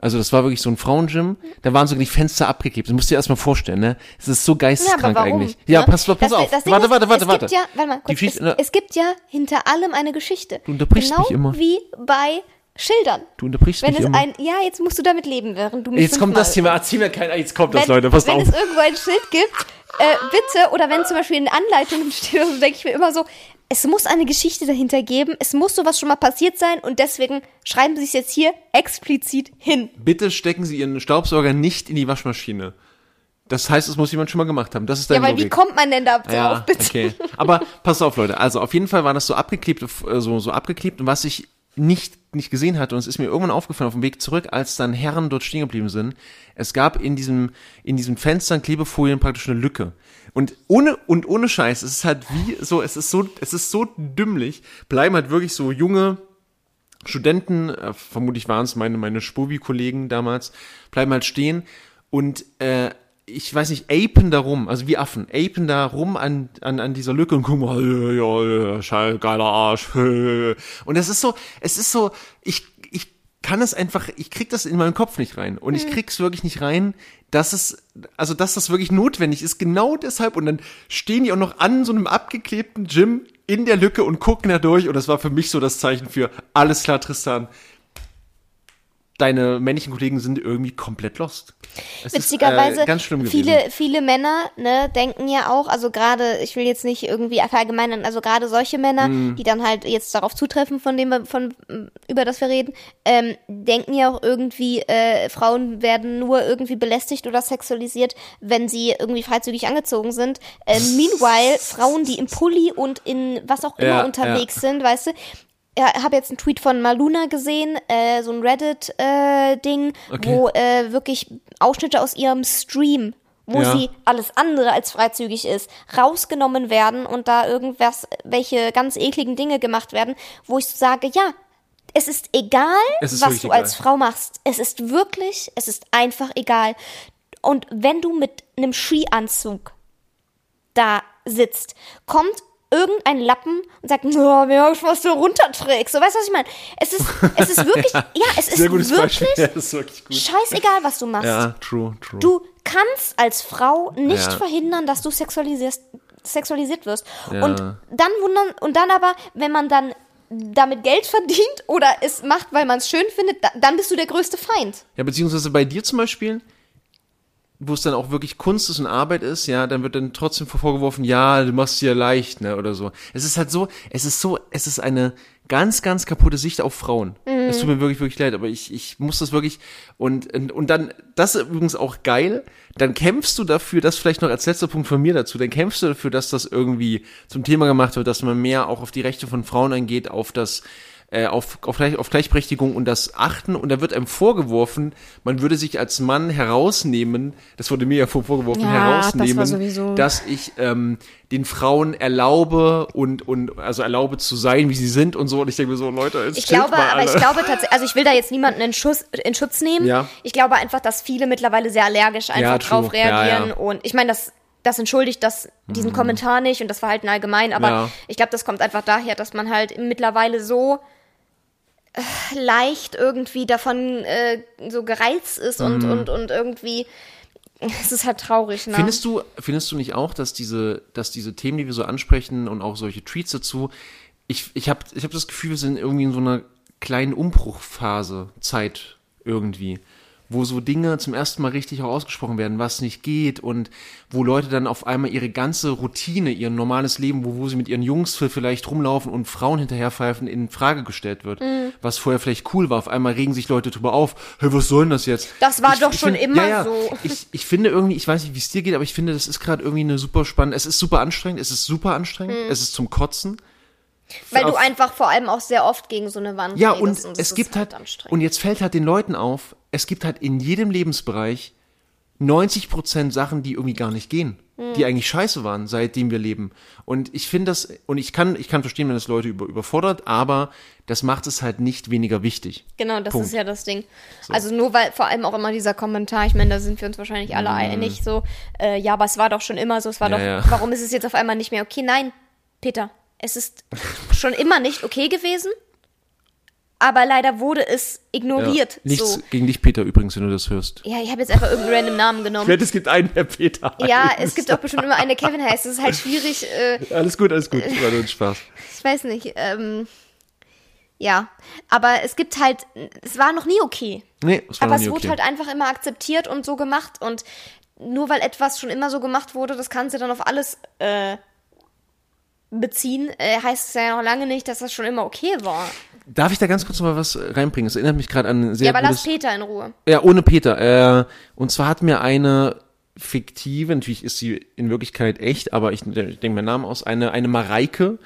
Also das war wirklich so ein Frauengym, da waren sogar die Fenster abgeklebt. Das musst du dir erstmal vorstellen, ne? Es ist so geisteskrank warum? eigentlich. Ja, Ne? pass, pass Das- auf. das warte, ist, warte, warte, warte. Ja, warte mal, kurz, es, Geschichte- es gibt ja hinter allem eine Geschichte. Du unterbrichst genau mich immer. wie bei Schildern. Du unterbrichst Wenn mich es immer. ein, ja, jetzt musst du damit leben, während du mich Jetzt kommt das Thema, erzähl mir kein, jetzt kommt das, wenn, Leute, passt wenn auf. es irgendwo ein Schild gibt, äh, bitte, oder wenn zum Beispiel in Anleitungen steht, so denke ich mir immer so, es muss eine Geschichte dahinter geben, es muss sowas schon mal passiert sein und deswegen schreiben sie es jetzt hier explizit hin. Bitte stecken Sie Ihren Staubsauger nicht in die Waschmaschine. Das heißt, es muss jemand schon mal gemacht haben. Das ist Ja, deine weil wie Logik. kommt man denn da drauf, Ja, bitte? okay. Aber pass auf, Leute. Also auf jeden Fall war das so abgeklebt, äh, so, so abgeklebt. Und was ich nicht, nicht gesehen hatte, und es ist mir irgendwann aufgefallen auf dem Weg zurück, als dann Herren dort stehen geblieben sind, es gab in diesem, in diesen Fenstern Klebefolien praktisch eine Lücke. Und ohne, und ohne Scheiß, es ist halt wie so, es ist so, es ist so dümmlich, bleiben halt wirklich so junge, Studenten, äh, vermutlich waren es meine, meine Spubi-Kollegen damals, bleiben halt stehen und äh, ich weiß nicht, apen da rum, also wie Affen, apen da rum an, an, an dieser Lücke und gucken mal, ja, ja, scheiß, geiler Arsch. *laughs* Und es ist so, es ist so, ich, ich kann es einfach, ich krieg das in meinen Kopf nicht rein. Und ich krieg's wirklich nicht rein, dass es, also dass das wirklich notwendig ist, genau deshalb. Und dann stehen die auch noch an so einem abgeklebten Gym in der Lücke und gucken da durch. Und das war für mich so das Zeichen für, alles klar, Tristan, deine männlichen Kollegen sind irgendwie komplett lost. Es Witzigerweise, ist, äh, ganz schlimm gewesen. viele, viele Männer, ne, denken ja auch, also gerade, ich will jetzt nicht irgendwie verallgemeinern, also gerade solche Männer, Mhm. die dann halt jetzt darauf zutreffen, von dem wir, von, über das wir reden, ähm, denken ja auch irgendwie, äh, Frauen werden nur irgendwie belästigt oder sexualisiert, wenn sie irgendwie freizügig angezogen sind. Äh, meanwhile, Frauen, die im Pulli und in was auch immer Ja, unterwegs sind, weißt du, habe jetzt einen Tweet von Maluna gesehen, äh, so ein Reddit-Ding, Okay. wo äh, wirklich Ausschnitte aus ihrem Stream, wo Ja. sie alles andere als freizügig ist, rausgenommen werden und da irgendwas, welche ganz ekligen Dinge gemacht werden, wo ich so sage, ja, es ist egal, Es ist was du egal. als Frau machst. Es ist wirklich, es ist einfach egal. Und wenn du mit einem Skianzug da sitzt, kommt irgendein Lappen und sagt, oh, mir was du runterträgst. So, weißt du, was ich meine? Es ist, es ist wirklich, *laughs* ja, es ist wirklich. Ja, ist wirklich gut. scheißegal, was du machst. Ja, true, true. Du kannst als Frau nicht Ja. verhindern, dass du sexualisierst, sexualisiert wirst. Ja. Und dann wundern, und dann aber, wenn man dann damit Geld verdient oder es macht, weil man es schön findet, da, dann bist du der größte Feind. Ja, beziehungsweise bei dir zum Beispiel, wo es dann auch wirklich Kunst ist und Arbeit ist, ja, dann wird dann trotzdem vorgeworfen, ja, du machst es ja leicht, ne, oder so. Es ist halt so, es ist so, es ist eine ganz, ganz kaputte Sicht auf Frauen. Es tut mir wirklich, wirklich leid, aber ich, ich muss das wirklich, und, und, und dann, das ist übrigens auch geil, dann kämpfst du dafür, das vielleicht noch als letzter Punkt von mir dazu, dann kämpfst du dafür, dass das irgendwie zum Thema gemacht wird, dass man mehr auch auf die Rechte von Frauen eingeht, auf das, äh, auf, auf, Gleich, auf Gleichberechtigung und das Achten und da wird einem vorgeworfen, man würde sich als Mann herausnehmen, das wurde mir ja vor- vorgeworfen, Ja, das herausnehmen, sowieso- dass ich ähm, den Frauen erlaube und, und also erlaube zu sein, wie sie sind und so und ich denke mir so, Leute, jetzt Ich glaube, aber ich glaube tatsächlich, also ich will da jetzt niemanden in, Schuss, in Schutz nehmen. Ja. Ich glaube einfach, dass viele mittlerweile sehr allergisch einfach Ja, drauf reagieren. Ja. Und ich meine, das, das entschuldigt das, diesen Kommentar nicht und das Verhalten allgemein, aber Ja. ich glaube, das kommt einfach daher, dass man halt mittlerweile so leicht irgendwie davon äh, so gereizt ist und, Mhm. und, und irgendwie, es ist halt traurig, ne? Findest du, findest du nicht auch, dass diese, dass diese Themen, die wir so ansprechen und auch solche Tweets dazu, ich, ich habe ich hab das Gefühl, wir sind irgendwie in so einer kleinen Umbruchphase, Zeit irgendwie, wo so Dinge zum ersten Mal richtig auch ausgesprochen werden, was nicht geht und wo Leute dann auf einmal ihre ganze Routine, ihr normales Leben, wo, wo sie mit ihren Jungs vielleicht rumlaufen und Frauen hinterherpfeifen, in Frage gestellt wird. Mhm. Was vorher vielleicht cool war, auf einmal regen sich Leute drüber auf, hey, was soll denn das jetzt? Das war doch schon immer ja, ja, so. Ich, ich finde irgendwie, ich weiß nicht, wie es dir geht, aber ich finde, das ist gerade irgendwie eine super spannende, es ist super anstrengend, es ist super anstrengend, es ist zum Kotzen. Weil du einfach vor allem auch sehr oft gegen so eine Wand Ja, und, das es gibt halt, anstrengend. und jetzt fällt halt den Leuten auf, es gibt halt in jedem Lebensbereich 90% Sachen, die irgendwie gar nicht gehen, Hm. die eigentlich scheiße waren, seitdem wir leben. Und ich finde das, und ich kann, ich kann verstehen, wenn das Leute über, überfordert, aber das macht es halt nicht weniger wichtig. Genau, das Punkt. ist ja das Ding. Also nur weil vor allem auch immer dieser Kommentar, ich meine, da sind wir uns wahrscheinlich alle einig, so, äh, ja, aber es war doch schon immer so, es war Ja, doch, ja. warum ist es jetzt auf einmal nicht mehr okay? Nein, Peter, es ist schon immer nicht okay gewesen, aber leider wurde es ignoriert. Nichts so. gegen dich, Peter, übrigens, wenn du das hörst. Ja, ich habe jetzt einfach irgendeinen random Namen genommen. wette, es gibt einen, der Peter Ja, heißt. es gibt auch bestimmt immer eine Kevin heißt. Es ist halt schwierig, äh, Alles gut, alles gut. War nur ein Spaß. ich weiß nicht, ähm, ja. Aber es gibt halt, es war noch nie okay. Nee, das war Aber noch es nie wurde okay. halt einfach immer akzeptiert und so gemacht. Und nur weil etwas schon immer so gemacht wurde, das kannst du dann auf alles äh, beziehen, äh, heißt es ja noch lange nicht, dass das schon immer okay war. Darf ich da ganz kurz noch mal was reinbringen? Es erinnert mich gerade an sehr ja, aber gutes... lass Peter in Ruhe. Ja, ohne Peter. Äh, und zwar hat mir eine fiktive, natürlich ist sie in Wirklichkeit echt, aber ich, ich denke meinen Namen aus, eine, eine Mareike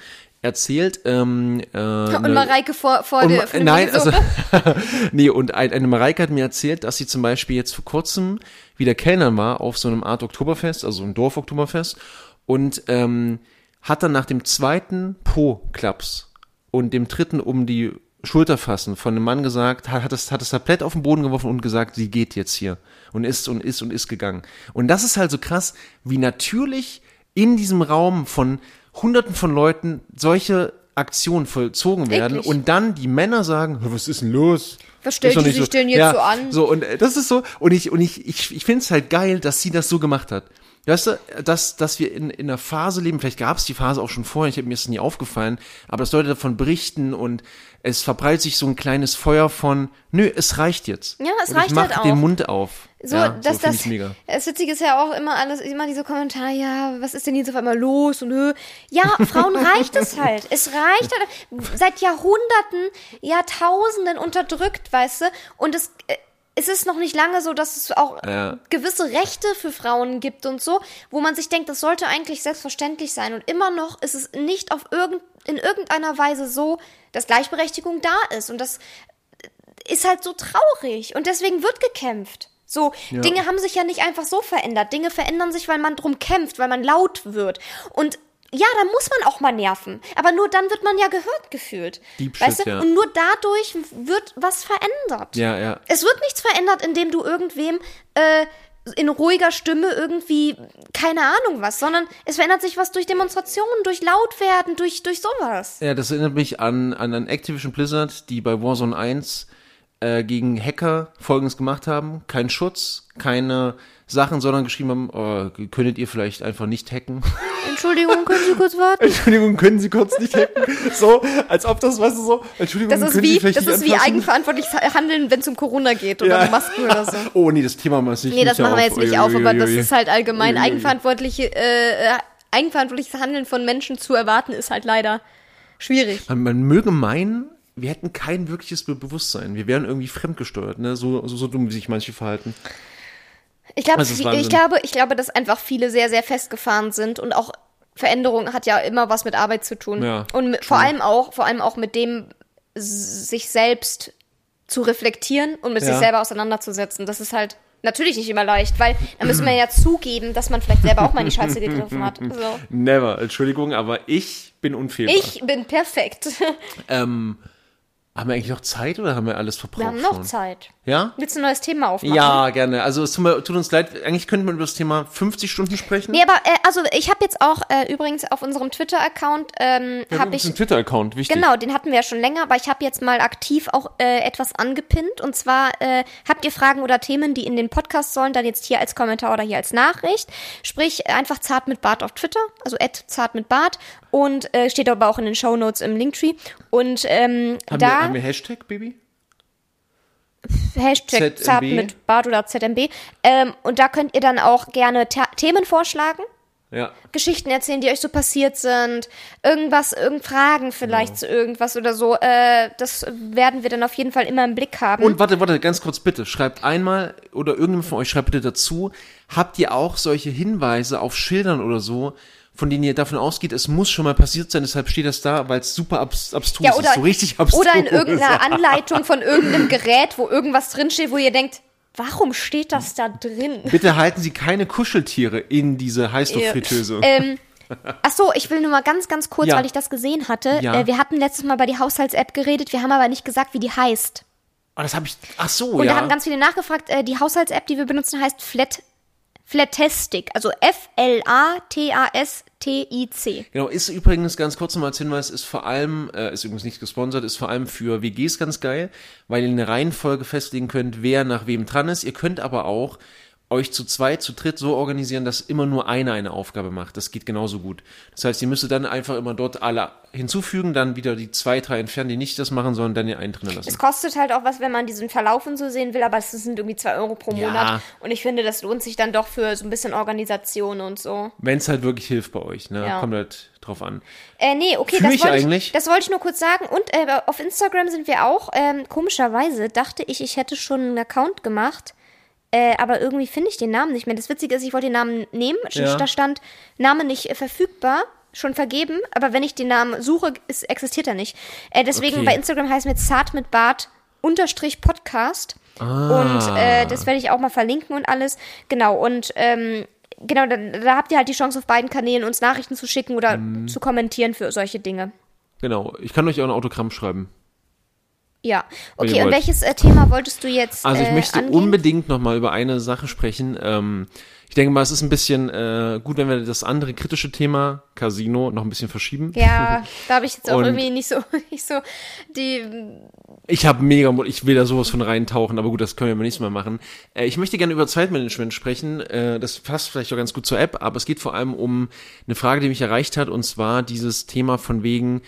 erzählt. Ähm, äh, Und eine- Mareike vor, vor der vor nein, Ding *laughs* so. also, *laughs* nee, und ein, eine Mareike hat mir erzählt, dass sie zum Beispiel jetzt vor kurzem wieder Kellnern war auf so einem Art Oktoberfest, also ein Dorf-Oktoberfest, und ähm, hat dann nach dem zweiten Po-Klaps und dem dritten um die Schulter fassen von einem Mann gesagt, hat, hat, es, hat das Tablett auf den Boden geworfen und gesagt, sie geht jetzt hier und ist und ist und ist gegangen. Und das ist halt so krass, wie natürlich in diesem Raum von hunderten von Leuten solche Aktionen vollzogen werden Eklig. und dann die Männer sagen, "Hä, was ist denn los? Was stellt die nicht sich denn jetzt ja, so an? So, und das ist so, und ich, und ich, ich, ich finde es halt geil, dass sie das so gemacht hat. Weißt du, dass, dass wir in, in einer Phase leben, vielleicht gab es die Phase auch schon vorher, ich habe mir das nie aufgefallen, aber dass Leute davon berichten und es verbreitet sich so ein kleines Feuer von, nö, es reicht jetzt. Ja, es und reicht ich mach halt auch. den Mund auf. So, ja, dass so das, ich mega. das Witzige ist ja auch immer alles, immer diese Kommentare, ja, was ist denn jetzt auf einmal los und äh. ja, Frauen *laughs* reicht es halt. Es reicht halt, seit Jahrhunderten, Jahrtausenden unterdrückt, weißt du, und es, äh, es ist noch nicht lange so, dass es auch Ja. gewisse Rechte für Frauen gibt und so, wo man sich denkt, das sollte eigentlich selbstverständlich sein. Und immer noch ist es nicht auf irgend, in irgendeiner Weise so, dass Gleichberechtigung da ist. Und das ist halt so traurig. Und deswegen wird gekämpft. So, Dinge haben sich ja nicht einfach so verändert. Dinge verändern sich, weil man drum kämpft, weil man laut wird. Und ja, da muss man auch mal nerven. Aber nur dann wird man ja gehört gefühlt. Deep weißt shit, du? ja. Und nur dadurch wird was verändert. Ja, ja. Es wird nichts verändert, indem du irgendwem äh, in ruhiger Stimme irgendwie, keine Ahnung was, sondern es verändert sich was durch Demonstrationen, durch Lautwerden, durch, durch sowas. Ja, das erinnert mich an, an, an Activision Blizzard, die bei Warzone 1 äh, gegen Hacker Folgendes gemacht haben. Kein Schutz, keine Sachen, sondern geschrieben haben, oh, könntet ihr vielleicht einfach nicht hacken. *laughs* Entschuldigung, können Sie kurz warten? Entschuldigung, können Sie kurz nicht hacken? So, als ob das, weißt du, so, Entschuldigung, Das ist können wie, Sie vielleicht das nicht ist wie anfassen? eigenverantwortlich handeln, wenn es um Corona geht oder Ja. um Masken oder so. *laughs* Oh, nee, das Thema machen wir nicht. Nee, das machen wir jetzt nicht auf, aber das ist halt allgemein eigenverantwortliche, äh, äh, eigenverantwortliches Handeln von Menschen zu erwarten, ist halt leider schwierig. Man, man möge meinen, wir hätten kein wirkliches Be Bewusstsein. Wir wären irgendwie fremdgesteuert, ne? So, so, so dumm, wie sich manche verhalten. Ich ist ich glaube, ich glaube, dass einfach viele sehr, sehr festgefahren sind und auch Veränderung hat ja immer was mit Arbeit zu tun. Ja, und mit, vor allem auch, vor allem auch mit dem sich selbst zu reflektieren und mit Ja. sich selber auseinanderzusetzen. Das ist halt natürlich nicht immer leicht, weil da müssen wir ja zugeben, dass man vielleicht selber auch mal in die Scheiße gegriffen hat. *laughs* So. Never, Entschuldigung, aber ich bin unfehlbar. Ich bin perfekt. *laughs* Ähm, haben wir eigentlich noch Zeit oder haben wir alles verbraucht Wir haben noch schon? Zeit. Ja? Willst du ein neues Thema aufmachen? Ja, gerne. Also es tut, uns leid, eigentlich könnte man über das Thema 50 Stunden sprechen. Nee, aber äh, also ich habe jetzt auch äh, übrigens auf unserem Twitter-Account ähm, haben habe ich einen Twitter-Account, wichtig. Genau, den hatten wir ja schon länger, aber ich habe jetzt mal aktiv auch äh, etwas angepinnt. Und zwar äh, habt ihr Fragen oder Themen, die in den Podcast sollen, dann jetzt hier als Kommentar oder hier als Nachricht. Sprich, einfach zart mit Bart auf Twitter, also zart mit Bart. Und äh, steht aber auch in den Shownotes im Linktree. Und ähm, Haben, da wir, haben wir Hashtag, Baby? Hashtag ZMB? zart mit Bart oder ZMB. Ähm, und da könnt ihr dann auch gerne Themen vorschlagen. Ja. Geschichten erzählen, die euch so passiert sind, irgendwas, irgend Fragen vielleicht zu irgendwas oder so. Äh, das werden wir dann auf jeden Fall immer im Blick haben. Und warte, warte, ganz kurz bitte. Schreibt einmal, oder irgendjemand von euch schreibt bitte dazu, habt ihr auch solche Hinweise auf Schildern oder so, von denen ihr davon ausgeht, es muss schon mal passiert sein, deshalb steht das da, weil es super abs abstrus ja, oder, ist, so richtig abstrus. oder in irgendeiner Anleitung von irgendeinem Gerät, wo irgendwas drinsteht, wo ihr denkt, warum steht das da drin? Bitte halten Sie keine Kuscheltiere in diese Heißluftfritteuse. Ähm, ach so, ich will nur mal ganz, ganz kurz, Ja. weil ich das gesehen hatte. Ja. Äh, wir hatten letztes Mal bei die Haushalts-App geredet, wir haben aber nicht gesagt, wie die heißt. Ah, das habe ich. Ach so, Und da ja. haben ganz viele nachgefragt, äh, die Haushalts-App, die wir benutzen, heißt Flat, Flatastic, also F-L-A-T-A-S-T-I-C. Genau, ist übrigens ganz kurz nochmal als Hinweis, ist vor allem, äh, ist übrigens nicht gesponsert, ist vor allem für WGs ganz geil, weil ihr eine Reihenfolge festlegen könnt, wer nach wem dran ist. Ihr könnt aber auch euch zu zweit, zu dritt so organisieren, dass immer nur einer eine Aufgabe macht. Das geht genauso gut. Das heißt, ihr müsstet dann einfach immer dort alle hinzufügen, dann wieder die zwei, drei entfernen, die nicht das machen, sondern dann den einen drinnen lassen. Es kostet halt auch was, wenn man diesen Verlauf und so sehen will, aber es sind irgendwie zwei Euro pro Ja. Monat. Und ich finde, das lohnt sich dann doch für so ein bisschen Organisation und so. Wenn es halt wirklich hilft bei euch, ne? Ja. Kommt halt drauf an. Äh, nee, okay, Für das mich wollte ich, eigentlich. das wollte ich nur kurz sagen. Und äh, auf Instagram sind wir auch. Ähm, komischerweise dachte ich, ich hätte schon einen Account gemacht. Äh, aber irgendwie finde ich den Namen nicht mehr. Das Witzige ist, ich wollte den Namen nehmen. Ja. Da stand Name nicht äh, verfügbar, schon vergeben. Aber wenn ich den Namen suche, ist, existiert er nicht. Äh, deswegen Okay. bei Instagram heißt es mit Zart mit Bart unterstrich Podcast. Und äh, das werde ich auch mal verlinken und alles. Genau, und ähm, genau, da, da habt ihr halt die Chance, auf beiden Kanälen uns Nachrichten zu schicken oder Mhm. zu kommentieren für solche Dinge. Genau. Ich kann euch auch ein Autogramm schreiben. Ja, okay, und welches äh, Thema wolltest du jetzt Also ich äh, möchte angehen? unbedingt nochmal über eine Sache sprechen. Ähm, ich denke mal, es ist ein bisschen äh, gut, wenn wir das andere kritische Thema, Casino, noch ein bisschen verschieben. Ja, *laughs* da habe ich jetzt auch Und- irgendwie nicht so, *laughs* nicht so die. Ich habe mega, ich will da sowas von reintauchen, aber gut, das können wir beim nächsten Mal machen. Äh, ich möchte gerne über Zeitmanagement sprechen. Äh, das passt vielleicht auch ganz gut zur App, aber es geht vor allem um eine Frage, die mich erreicht hat, und zwar dieses Thema von wegen,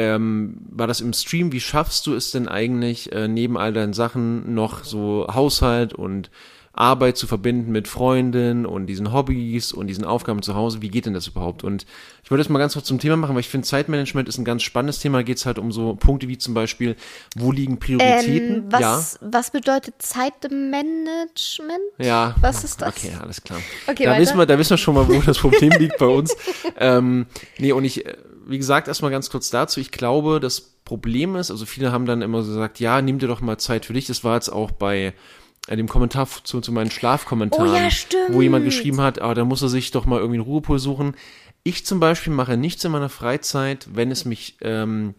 ähm, war das im Stream, wie schaffst du es denn eigentlich, äh, neben all deinen Sachen noch so Haushalt und Arbeit zu verbinden mit Freunden und diesen Hobbys und diesen Aufgaben zu Hause, wie geht denn das überhaupt? Und ich wollte das mal ganz kurz zum Thema machen, weil ich finde, Zeitmanagement ist ein ganz spannendes Thema. Da geht es halt um so Punkte wie zum Beispiel, wo liegen Prioritäten? Ähm, was, was bedeutet Zeitmanagement? ja. Ja. Was ist das? Okay, alles klar. Okay, da weiter. wissen wir, da wissen wir schon mal, wo das Problem liegt bei uns. *laughs* Ähm, nee, und ich, äh, wie gesagt, erstmal ganz kurz dazu. Ich glaube, das Problem ist, also viele haben dann immer gesagt, ja, nimm dir doch mal Zeit für dich. Das war jetzt auch bei äh, dem Kommentar zu, zu meinen Schlafkommentaren, Oh ja, wo jemand geschrieben hat, ah, da muss er sich doch mal irgendwie einen Ruhepol suchen. Ich zum Beispiel mache nichts in meiner Freizeit, wenn es mich, ähm,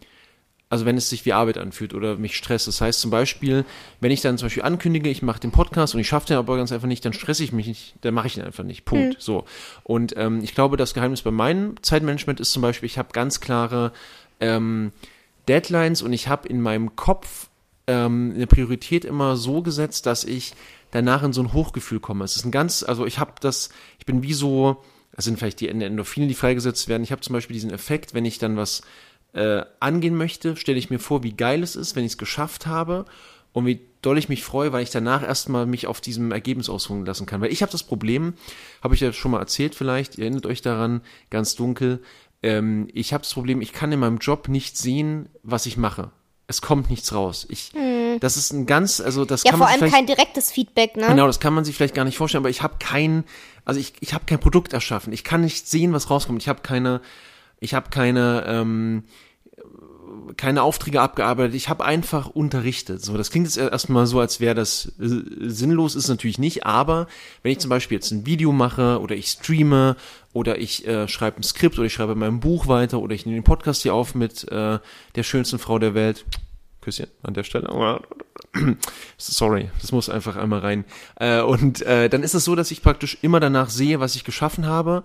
also wenn es sich wie Arbeit anfühlt oder mich stresst. Das heißt zum Beispiel, wenn ich dann zum Beispiel ankündige, ich mache den Podcast und ich schaffe den aber ganz einfach nicht, dann stresse ich mich nicht, dann mache ich ihn einfach nicht. Punkt. So. Und ähm, ich glaube, das Geheimnis bei meinem Zeitmanagement ist zum Beispiel, ich habe ganz klare ähm, Deadlines und ich habe in meinem Kopf ähm, eine Priorität immer so gesetzt, dass ich danach in so ein Hochgefühl komme. Es ist ein ganz, also ich habe das, ich bin wie so, das sind vielleicht die Endorphine, die freigesetzt werden. Ich habe zum Beispiel diesen Effekt, wenn ich dann was äh, angehen möchte, stelle ich mir vor, wie geil es ist, wenn ich es geschafft habe und wie doll ich mich freue, weil ich danach erstmal mich auf diesem Ergebnis ausruhen lassen kann. Weil ich habe das Problem, habe ich ja schon mal erzählt vielleicht, ihr erinnert euch daran, ganz dunkel, ähm, ich habe das Problem, ich kann in meinem Job nicht sehen, was ich mache. Es kommt nichts raus. Ich, das ist ein ganz, also das. Ja, kann vor man sich allem vielleicht, kein direktes Feedback, ne? Genau, das kann man sich vielleicht gar nicht vorstellen, aber ich habe kein, also ich, ich habe kein Produkt erschaffen. Ich kann nicht sehen, was rauskommt. Ich habe keine, ich habe keine, ähm, keine Aufträge abgearbeitet. Ich habe einfach unterrichtet. So, das klingt jetzt erstmal so, als wäre das äh, sinnlos, ist natürlich nicht. Aber wenn ich zum Beispiel jetzt ein Video mache oder ich streame oder ich äh, schreibe ein Skript oder ich schreibe mein Buch weiter oder ich nehme den Podcast hier auf mit äh, der schönsten Frau der Welt. Küsschen an der Stelle. *clears throat* Sorry, das muss einfach einmal rein. Äh, und äh, dann ist es so, dass ich praktisch immer danach sehe, was ich geschaffen habe.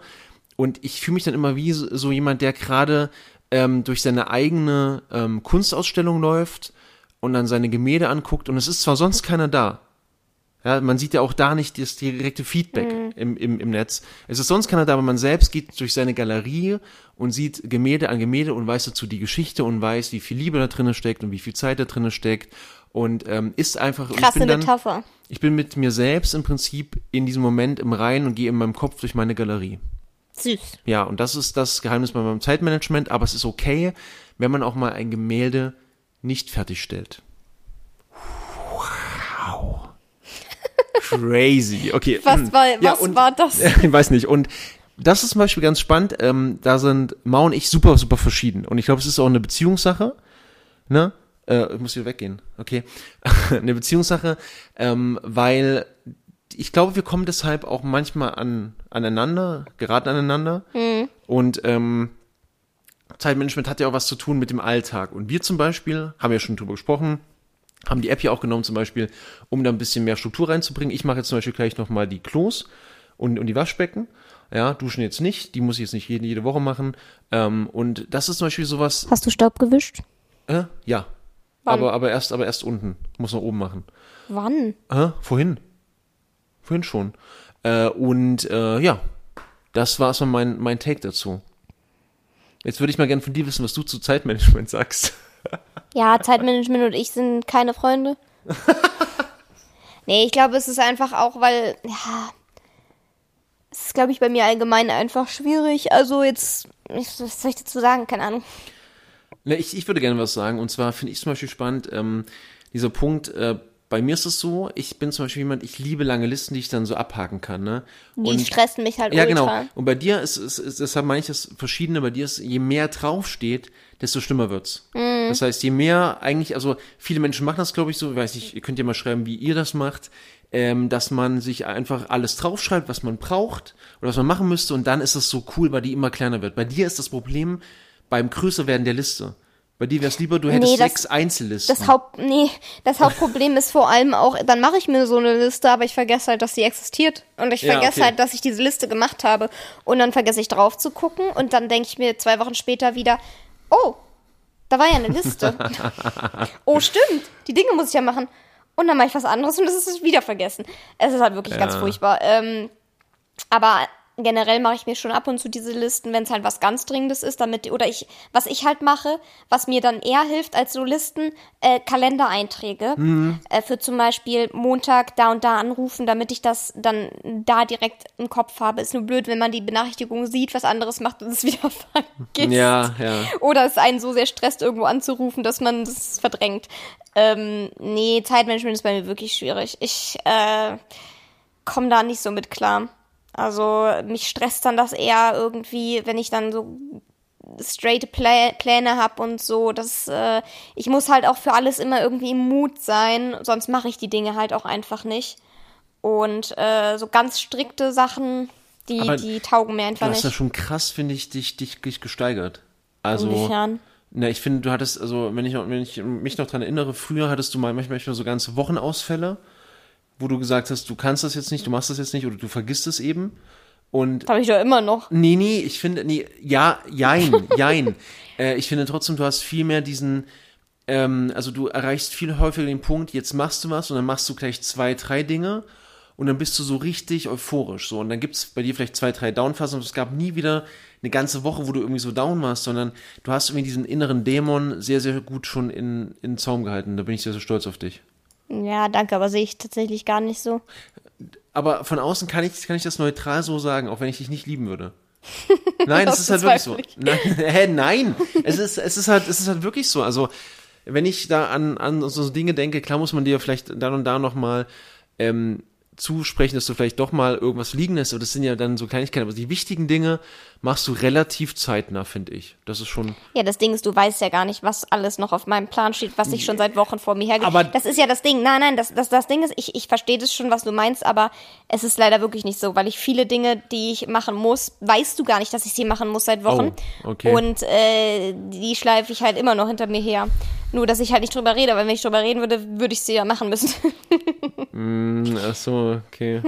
Und ich fühle mich dann immer wie so, so jemand, der gerade ähm, durch seine eigene ähm, Kunstausstellung läuft und dann seine Gemälde anguckt. Und es ist zwar sonst keiner da. Ja, man sieht ja auch da nicht das direkte Feedback im, im, im Netz. Es ist sonst keiner da, aber man selbst geht durch seine Galerie und sieht Gemälde an Gemälde und weiß dazu die Geschichte und weiß, wie viel Liebe da drinne steckt und wie viel Zeit da drinne steckt und ähm, ist einfach. und ich Krasse bin dann, Metapher. ich bin mit mir selbst im Prinzip in diesem Moment im Reinen und gehe in meinem Kopf durch meine Galerie. Süß. Ja, und das ist das Geheimnis bei meinem Zeitmanagement, aber es ist okay, wenn man auch mal ein Gemälde nicht fertigstellt. Wow. Crazy. Okay. *laughs* Was war, Ja, was und- war das? *laughs* ich weiß nicht. Und das ist zum Beispiel ganz spannend. Ähm, da sind Mao und ich super, super verschieden. Und ich glaube, es ist auch eine Beziehungssache. Ne? Äh, ich muss hier weggehen. Okay. *laughs* eine Beziehungssache, ähm, weil ich glaube, wir kommen deshalb auch manchmal an, aneinander, geraten aneinander. Und ähm, Zeitmanagement hat ja auch was zu tun mit dem Alltag. Und wir zum Beispiel, haben ja schon drüber gesprochen, haben die App ja auch genommen zum Beispiel, um da ein bisschen mehr Struktur reinzubringen. Ich mache jetzt zum Beispiel gleich nochmal die Klos und, und die Waschbecken. Ja, duschen jetzt nicht, die muss ich jetzt nicht jede, jede Woche machen. Ähm, und das ist zum Beispiel sowas, Hast du Staub gewischt? äh, ja. Wann? Aber, aber erst, aber erst unten. Muss noch oben machen. Wann? Äh, vorhin. Vorhin schon. Äh, und äh, ja, das war so mein, mein Take dazu. Jetzt würde ich mal gerne von dir wissen, was du zu Zeitmanagement *laughs* sagst. Ja, Zeitmanagement und ich sind keine Freunde. *laughs* nee, ich glaube, es ist einfach auch, weil, ja, es ist, glaube ich, bei mir allgemein einfach schwierig. Also jetzt, was soll ich dazu sagen? Keine Ahnung. Ich, ich würde gerne was sagen. Und zwar finde ich zum Beispiel spannend, ähm, dieser Punkt, äh, bei mir ist es so, ich bin zum Beispiel jemand, ich liebe lange Listen, die ich dann so abhaken kann. Ne? Die Und- stressen mich halt Ja, ultra. genau. Und bei dir ist es, ist, deshalb meine ich das Verschiedene, bei dir ist, je mehr draufsteht, desto schlimmer wird's. Mhm. Das heißt, je mehr eigentlich, also viele Menschen machen das, glaube ich, so, ich weiß nicht, ihr könnt ja mal schreiben, wie ihr das macht, ähm, dass man sich einfach alles draufschreibt, was man braucht oder was man machen müsste und dann ist es so cool, weil die immer kleiner wird. Bei dir ist das Problem beim Größerwerden der Liste. Bei dir wäre es lieber, du hättest Nee, das- sechs Einzellisten. Das Haupt, nee, das Hauptproblem ist vor allem auch, dann mache ich mir so eine Liste, aber ich vergesse halt, dass sie existiert. Und ich Ja, vergesse okay. halt, dass ich diese Liste gemacht habe. Und dann vergesse ich drauf zu gucken und dann denke ich mir zwei Wochen später wieder, oh, da war ja eine Liste. *laughs* oh, stimmt, die Dinge muss ich ja machen. Und dann mache ich was anderes und das ist wieder vergessen. Es ist halt wirklich ganz Ja. furchtbar. Ähm, aber generell mache ich mir schon ab und zu diese Listen, wenn es halt was ganz Dringendes ist, damit, oder ich, was ich halt mache, was mir dann eher hilft als so Listen, äh, Kalendereinträge. Äh, für zum Beispiel Montag da und da anrufen, damit ich das dann da direkt im Kopf habe. Ist nur blöd, wenn man die Benachrichtigung sieht, was anderes macht und es *laughs* wieder vergisst. ja, ja. Oder es einen so sehr stresst, irgendwo anzurufen, dass man das verdrängt. Ähm, nee, Zeitmanagement ist bei mir wirklich schwierig. Ich äh, komme da nicht so mit klar. Also mich stresst dann das eher irgendwie, wenn ich dann so straight Pla Pläne habe und so. Das, äh, ich muss halt auch für alles immer irgendwie im Mut sein, sonst mache ich die Dinge halt auch einfach nicht. Und äh, so ganz strikte Sachen, die, Aber die taugen mir Du einfach hast ja nicht. schon krass, finde ich, dich, dich, dich gesteigert. Also, Inwiefern? na, ich finde, du hattest, also, wenn ich, wenn ich mich noch dran erinnere, früher hattest du mal manchmal so ganze Wochenausfälle, wo du gesagt hast, du kannst das jetzt nicht, du machst das jetzt nicht oder du vergisst es eben. Und Habe ich doch immer noch. Nee, nee, ich finde, nee, ja, jein, *laughs* jein. äh, ich finde trotzdem, du hast viel mehr diesen, ähm, also du erreichst viel häufiger den Punkt, jetzt machst du was und dann machst du gleich zwei, drei Dinge und dann bist du so richtig euphorisch. So, und dann gibt's bei dir vielleicht zwei, drei Downphasen und es gab nie wieder eine ganze Woche, wo du irgendwie so down warst, sondern du hast irgendwie diesen inneren Dämon sehr, sehr gut schon in, in Zaum gehalten. Da bin ich sehr, sehr stolz auf dich. Ja, danke, aber sehe ich tatsächlich gar nicht so. Aber von außen kann ich, kann ich das neutral so sagen, auch wenn ich dich nicht lieben würde. *laughs* Nein, es ist halt wirklich so. Nein, *laughs* hä, nein. Es ist, es ist halt, es ist halt wirklich so. Also, wenn ich da an, an so Dinge denke, klar muss man dir vielleicht dann und da nochmal ähm, zusprechen, dass du vielleicht doch mal irgendwas liegen lässt, aber das sind ja dann so Kleinigkeiten, aber die wichtigen Dinge machst du relativ zeitnah, finde ich. Das ist schon, Ja, das Ding ist, du weißt ja gar nicht, was alles noch auf meinem Plan steht, was ich schon seit Wochen vor mir hergehe. Aber- das ist ja das Ding. Nein, nein, das, das, das Ding ist, ich, ich verstehe das schon, was du meinst, aber es ist leider wirklich nicht so, weil ich viele Dinge, die ich machen muss, weißt du gar nicht, dass ich sie machen muss seit Wochen. Oh, okay. Und äh, die schleife ich halt immer noch hinter mir her. Nur, dass ich halt nicht drüber rede, weil wenn ich drüber reden würde, würde ich sie ja machen müssen. Hm, *laughs* ach so, okay.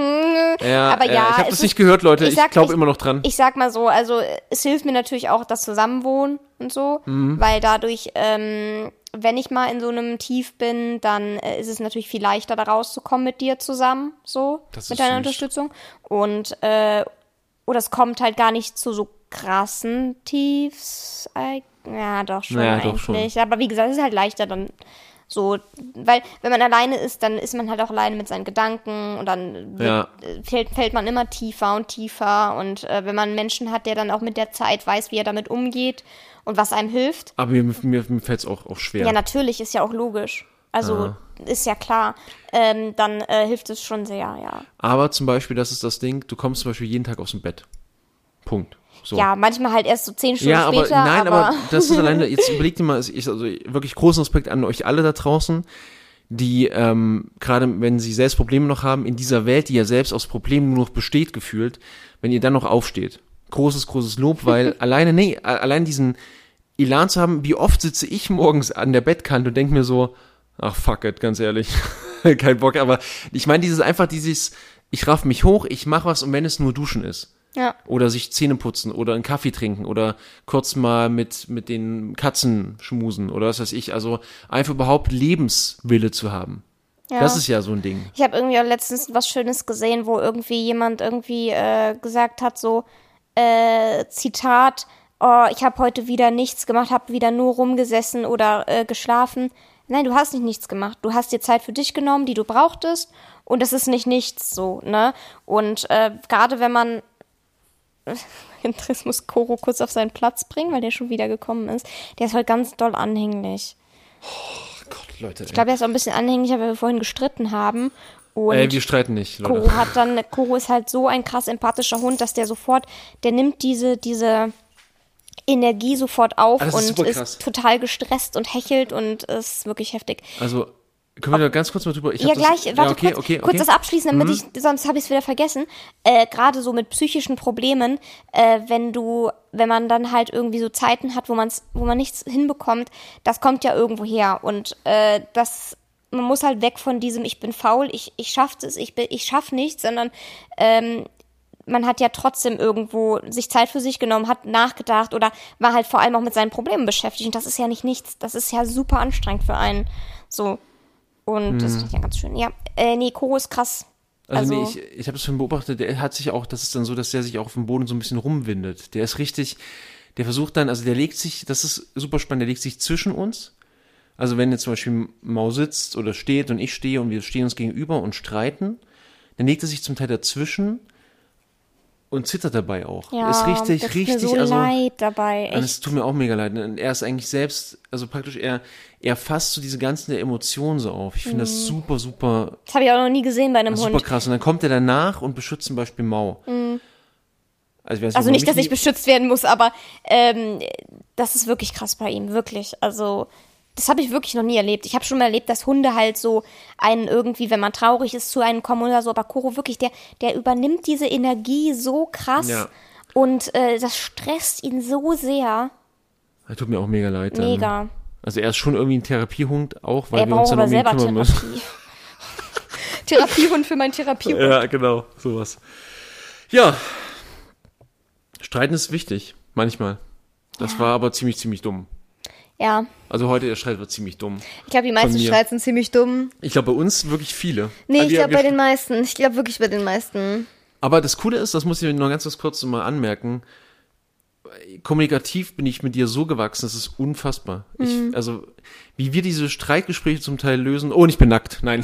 ja, aber äh, ja, ich habe es das nicht gehört, Leute. ich Ich, glaube immer noch dran. ich sag mal so, also es hilft mir natürlich auch das Zusammenwohnen und so, Mhm. weil dadurch, ähm, wenn ich mal in so einem Tief bin, dann äh, ist es natürlich viel leichter, da rauszukommen mit dir zusammen, so, Das mit deiner süß. Unterstützung. Und, äh, oder es kommt halt gar nicht zu so krassen Tiefs. Ja, doch schon Naja, doch eigentlich. Aber wie gesagt, es ist halt leichter dann so, weil wenn man alleine ist, dann ist man halt auch alleine mit seinen Gedanken und dann Ja. äh, fällt, fällt man immer tiefer und tiefer. Und äh, wenn man einen Menschen hat, der dann auch mit der Zeit weiß, wie er damit umgeht und was einem hilft, Aber mir, mir, mir fällt es auch, auch schwer. ja, natürlich, ist ja auch logisch. Also ist ja klar, ähm, dann äh, hilft es schon sehr, ja. Aber zum Beispiel, das ist das Ding, du kommst zum Beispiel jeden Tag aus dem Bett. Punkt. So. Ja, manchmal halt erst so zehn Stunden Ja, aber später. nein, aber, aber das ist *laughs* alleine, jetzt überleg dir mal, ich, also wirklich großen Respekt an euch alle da draußen, die ähm, gerade wenn sie selbst Probleme noch haben, in dieser Welt, die ja selbst aus Problemen nur noch besteht, gefühlt, wenn ihr dann noch aufsteht. Großes, großes Lob, weil *laughs* alleine, nee, allein diesen Elan zu haben, wie oft sitze ich morgens an der Bettkante und denke mir so, ach fuck it, ganz ehrlich, *laughs* kein Bock, aber ich meine dieses einfach dieses, ich raff mich hoch, ich mach was und wenn es nur Duschen ist ja. oder sich Zähne putzen oder einen Kaffee trinken oder kurz mal mit, mit den Katzen schmusen oder was weiß ich. Also einfach überhaupt Lebenswille zu haben. Ja. Das ist ja so ein Ding. Ich habe irgendwie auch letztens was Schönes gesehen, wo irgendwie jemand irgendwie äh, gesagt hat, so, äh, Zitat, oh, ich habe heute wieder nichts gemacht, habe wieder nur rumgesessen oder äh, geschlafen. Nein, du hast nicht nichts gemacht. Du hast dir Zeit für dich genommen, die du brauchtest. Und das ist nicht nichts so, ne? Und äh, gerade wenn man *laughs* Jetzt muss Koro kurz auf seinen Platz bringen, weil der schon wieder gekommen ist. Der ist heute ganz doll anhänglich. Gott, Leute. Ich glaube, er ist auch ein bisschen anhänglich, weil wir vorhin gestritten haben. Und Ey, wir streiten nicht, Leute. Koro hat dann, Koro ist halt so ein krass empathischer Hund, dass der sofort, der nimmt diese, diese Energie sofort auf ist und ist krass. total gestresst und hechelt und ist wirklich heftig. Also Können wir da ganz kurz mal drüber? Ich ja, hab das- gleich, warte ja, okay, kurz, okay, kurz okay. das abschließen, damit ich, sonst habe ich es wieder vergessen. Äh, Gerade so mit psychischen Problemen, äh, wenn du, wenn man dann halt irgendwie so Zeiten hat, wo man's, wo man nichts hinbekommt, das kommt ja irgendwo her. Und äh, das, man muss halt weg von diesem, ich bin faul, ich, ich schaff es, ich, bin- ich schaff nichts, sondern ähm, man hat ja trotzdem irgendwo sich Zeit für sich genommen, hat nachgedacht oder war halt vor allem auch mit seinen Problemen beschäftigt. Und das ist ja nicht nichts. Das ist ja super anstrengend für einen. So. Und das finde ich ja ganz schön. Ja, äh, nee, Koro ist krass. Also, Also- nee, ich, ich habe das schon beobachtet, der hat sich auch, das ist dann so, dass der sich auch auf dem Boden so ein bisschen rumwindet. Der ist richtig, der versucht dann, also der legt sich, das ist super spannend, der legt sich zwischen uns. Also wenn jetzt zum Beispiel Mau sitzt oder steht und ich stehe und wir stehen uns gegenüber und streiten, dann legt er sich zum Teil dazwischen und zittert dabei auch. Ja, ist richtig, das richtig, tut mir so also. leid dabei. Echt. es tut mir auch mega leid. Und er ist eigentlich selbst, also praktisch, er, er fasst so diese ganzen Emotionen so auf. Ich finde das super, super Das habe ich auch noch nie gesehen bei einem super Hund. krass. Und dann kommt er danach und beschützt zum Beispiel Mau. Also, weiß Also ob nicht, dass ich beschützt werden muss, aber ähm, das ist wirklich krass bei ihm, wirklich. Also das habe ich wirklich noch nie erlebt. Ich habe schon mal erlebt, dass Hunde halt so einen irgendwie, wenn man traurig ist, zu einem kommen oder so. Aber Koro wirklich, der, der übernimmt diese Energie so krass Ja. und äh, das stresst ihn so sehr. Er tut mir auch mega leid. dann. Mega. Also er ist schon irgendwie ein Therapiehund auch, weil er wir uns dann um ihn selber kümmern müssen. Therapie. *laughs* Therapiehund für mein Therapiehund. Ja, genau, sowas. Ja. Streiten ist wichtig, manchmal. Das war aber ziemlich, ziemlich dumm. Ja, Also heute der Streit war ziemlich dumm. ich glaube, die meisten mir. Streits sind ziemlich dumm. Ich glaube, bei uns wirklich viele. Nee, Also ich glaube bei den meisten. Ich glaube wirklich bei den meisten. Aber das Coole ist, das muss ich noch ganz kurz mal anmerken, kommunikativ bin ich mit dir so gewachsen, das ist unfassbar. Mhm. Ich, also, wie wir diese Streitgespräche zum Teil lösen. Oh, und ich bin nackt. Nein.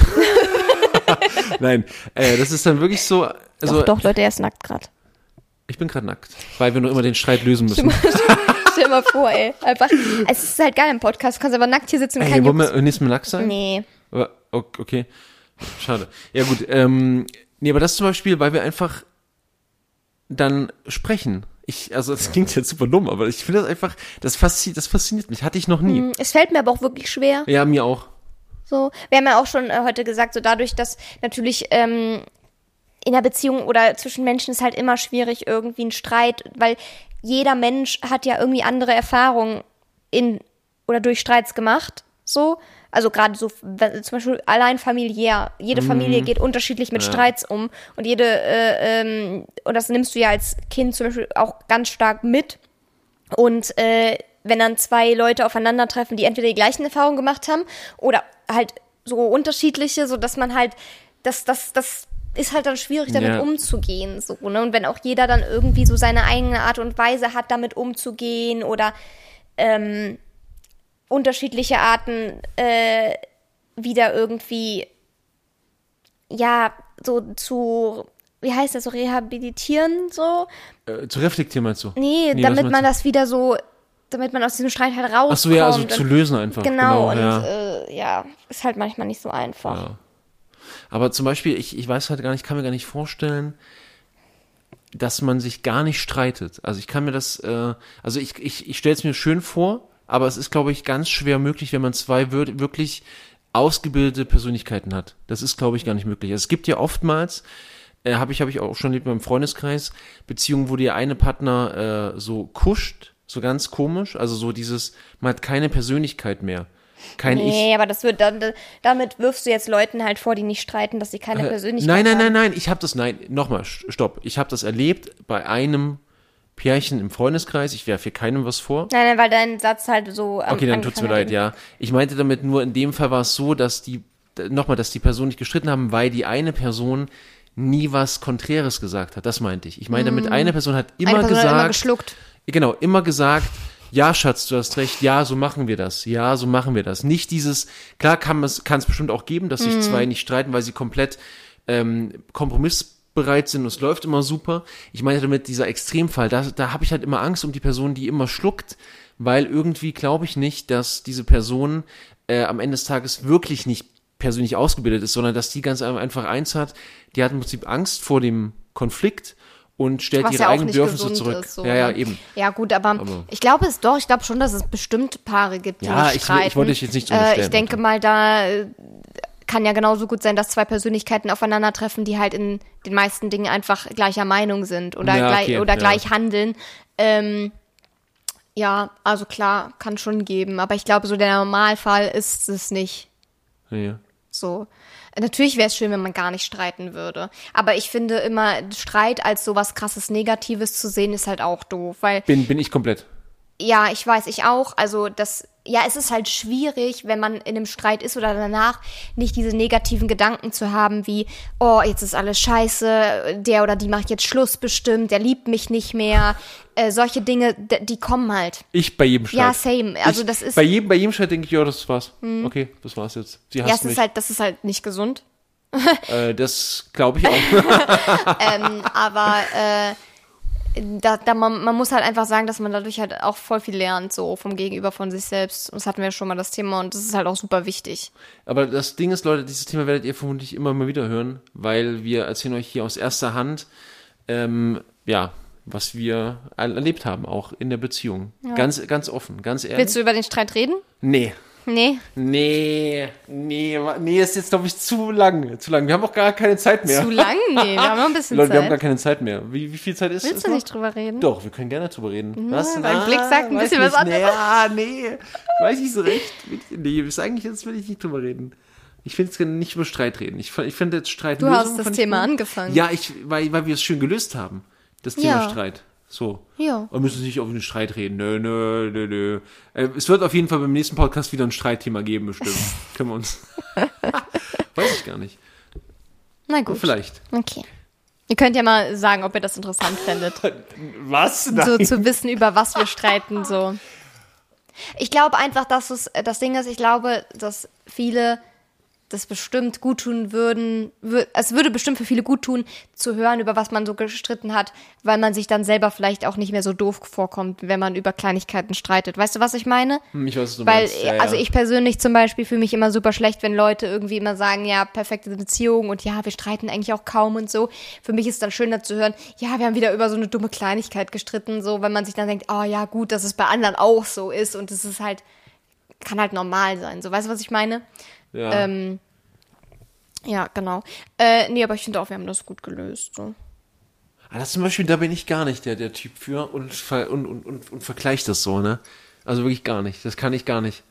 *laughs* Nein, äh, das ist dann wirklich so. Also, doch, doch, Leute, er ist nackt gerade. ich bin gerade nackt, weil wir nur immer den Streit lösen müssen. *laughs* Dir mal vor, ey. Einfach, es ist halt geil im Podcast. Du kannst aber nackt hier sitzen und Ey, kein wollen wir nächstes Mal nackt sein? Nee. Okay. Schade. Ja, gut. Ähm, nee, aber das zum Beispiel, weil wir einfach dann sprechen. Ich, also das klingt jetzt super dumm, aber ich finde das einfach, das fasziniert, das fasziniert mich. Hatte ich noch nie. Es fällt mir aber auch wirklich schwer. Ja, mir auch. So, wir haben ja auch schon äh, heute gesagt, so dadurch, dass natürlich ähm, in der Beziehung oder zwischen Menschen ist halt immer schwierig irgendwie ein Streit, weil jeder Mensch hat ja irgendwie andere Erfahrungen in oder durch Streits gemacht. So, also gerade so zum Beispiel allein familiär. Jede Familie geht unterschiedlich mit Ja. Streits um und jede äh, ähm, und das nimmst du ja als Kind zum Beispiel auch ganz stark mit. Und äh, wenn dann zwei Leute aufeinandertreffen, die entweder die gleichen Erfahrungen gemacht haben oder halt so unterschiedliche, so dass man halt, das, das, das ist halt dann schwierig, damit Ja. umzugehen. So, ne? Und wenn auch jeder dann irgendwie so seine eigene Art und Weise hat, damit umzugehen oder ähm, unterschiedliche Arten äh, wieder irgendwie ja so zu wie heißt das so rehabilitieren so Äh, zu reflektieren meinst du? Nee, was damit man das wieder so, damit man aus diesem Streit halt rauskommt. Ach so, ja, also zu lösen einfach. Genau, und ja. Äh, ja, ist halt manchmal nicht so einfach. Ja. Aber zum Beispiel, ich, ich weiß halt gar nicht, kann mir gar nicht vorstellen, dass man sich gar nicht streitet. Also ich kann mir das, äh, also ich, ich, ich stelle es mir schön vor, aber es ist, glaube ich, ganz schwer möglich, wenn man zwei wir wirklich ausgebildete Persönlichkeiten hat. Das ist, glaube ich, gar nicht möglich. Es gibt ja oftmals, äh, habe ich, habe ich auch schon erlebt beim Freundeskreis, Beziehungen, wo der eine Partner äh, so kuscht, so ganz komisch, also so dieses, man hat keine Persönlichkeit mehr. Kein Ich. Nee, aber das wird dann, damit wirfst du jetzt Leuten halt vor, die nicht streiten, dass sie keine Persönlichkeit Nein, nein, haben. nein, nein, ich habe das, nein, nochmal, st- stopp. Ich habe das erlebt bei einem Pärchen im Freundeskreis. Ich werfe hier keinem was vor. Nein, nein, weil dein Satz halt so. am Okay, dann tut's mir leid, ja. Ich meinte damit nur, in dem Fall war es so, dass die, nochmal, dass die Personen nicht gestritten haben, weil die eine Person nie was Konträres gesagt hat. Das meinte ich. Ich meine damit, eine Person hat immer Eine Person gesagt, hat immer geschluckt. Genau, immer gesagt, ja, Schatz, du hast recht, ja, so machen wir das, ja, so machen wir das. Nicht dieses, klar kann es kann es bestimmt auch geben, dass sich zwei nicht streiten, weil sie komplett ähm, kompromissbereit sind und es läuft immer super. Ich meine damit dieser Extremfall, da, da habe ich halt immer Angst um die Person, die immer schluckt, weil irgendwie glaube ich nicht, dass diese Person äh, am Ende des Tages wirklich nicht persönlich ausgebildet ist, sondern dass die ganz einfach eins hat, die hat im Prinzip Angst vor dem Konflikt und stellt Was ihre ja eigenen Bedürfnisse zurück. ist, so, ja, ja, ne? eben. Ja, gut, aber, Aber- ich glaube es doch, ich glaube schon, dass es bestimmt Paare gibt, die Ja, nicht ich- ich streiten. wollte dich jetzt nicht äh, Ich denke mal, da äh, kann ja genauso gut sein, dass zwei Persönlichkeiten aufeinandertreffen, die halt in den meisten Dingen einfach gleicher Meinung sind oder, Ja, gleich, okay, oder ja. gleich handeln. Ähm, ja, also klar, kann schon geben, aber ich glaube, so der Normalfall ist es nicht. Ja, ja. So. Natürlich wäre es schön, wenn man gar nicht streiten würde. Aber ich finde immer, Streit als sowas krasses Negatives zu sehen, ist halt auch doof. Weil, Bin, bin ich komplett. Ja, ich weiß, ich auch. Also, das, ja, es ist halt schwierig, wenn man in einem Streit ist oder danach, nicht diese negativen Gedanken zu haben, wie, oh, jetzt ist alles scheiße, der oder die macht jetzt Schluss bestimmt, der liebt mich nicht mehr. Äh, solche Dinge, die kommen halt. Ich bei jedem Streit. Ja, same. Also, ich, das ist. Bei jedem, bei jedem Streit denke ich, ja, das war's. Okay, das war's jetzt. Sie ja, hasst es mich. ist halt, das ist halt nicht gesund. äh, das glaube ich auch. *laughs* ähm, aber äh, da, da man, man muss halt einfach sagen, dass man dadurch halt auch voll viel lernt, so vom Gegenüber von sich selbst. Und Das hatten wir schon mal das Thema und das ist halt auch super wichtig. Aber das Ding ist, Leute, dieses Thema werdet ihr vermutlich immer mal wieder hören, weil wir erzählen euch hier aus erster Hand, ähm, ja, was wir erlebt haben, auch in der Beziehung. Ganz, ganz offen, ganz ehrlich. Willst du über den Streit reden? Nee. Nee. Nee, nee, nee, ist jetzt, glaube ich, zu lang. Zu lang. Wir haben auch gar keine Zeit mehr. Zu lang? Nee, wir haben noch ein bisschen *laughs* Leute, wir haben gar Zeit. keine Zeit mehr. Wie, wie viel Zeit ist Willst es du noch? nicht drüber reden? Doch, wir können gerne drüber reden. Was? dein Blick sagt ein bisschen was anderes. Nee, ah, nee, weiß ich so recht. Nee, ist eigentlich, jetzt will ich nicht drüber reden. Ich finde, jetzt können nicht über Streit reden. Ich, ich finde jetzt Streit Du hast das Thema angefangen. Ja, ich, weil, weil wir es schön gelöst haben. Das Thema Ja. Streit. So. Ja. Wir müssen nicht auf den Streit reden. Nö, nö, nö, nö. Äh, es wird auf jeden Fall beim nächsten Podcast wieder ein Streitthema geben, bestimmt. *laughs* Können wir uns. *laughs* Weiß ich gar nicht. Na gut. Vielleicht. Okay. Ihr könnt ja mal sagen, ob ihr das interessant fändet. *laughs* Was? so zu wissen, über was wir streiten, so. Ich glaube einfach, dass es, das Ding ist, ich glaube, dass viele das bestimmt gut tun würden, wür, es würde bestimmt für viele gut tun, zu hören, über was man so gestritten hat, weil man sich dann selber vielleicht auch nicht mehr so doof vorkommt, wenn man über Kleinigkeiten streitet. Weißt du, was ich meine? Hm, Ich weiß, was du Weil, meinst. Ja, also ich persönlich zum Beispiel fühle mich immer super schlecht, wenn Leute irgendwie immer sagen, ja, perfekte Beziehung und ja, wir streiten eigentlich auch kaum und so. Für mich ist es dann schöner zu hören, ja, wir haben wieder über so eine dumme Kleinigkeit gestritten, so, wenn man sich dann denkt, oh ja, gut, dass es bei anderen auch so ist und es ist halt, kann halt normal sein. So, weißt du, was ich meine? Ja. Ähm, ja, genau. Äh, nee, aber ich finde auch, wir haben das gut gelöst. So. Ah, das zum Beispiel, da bin ich gar nicht der, der Typ für und, und, und, und, und vergleicht das so, ne? Also wirklich gar nicht. Das kann ich gar nicht.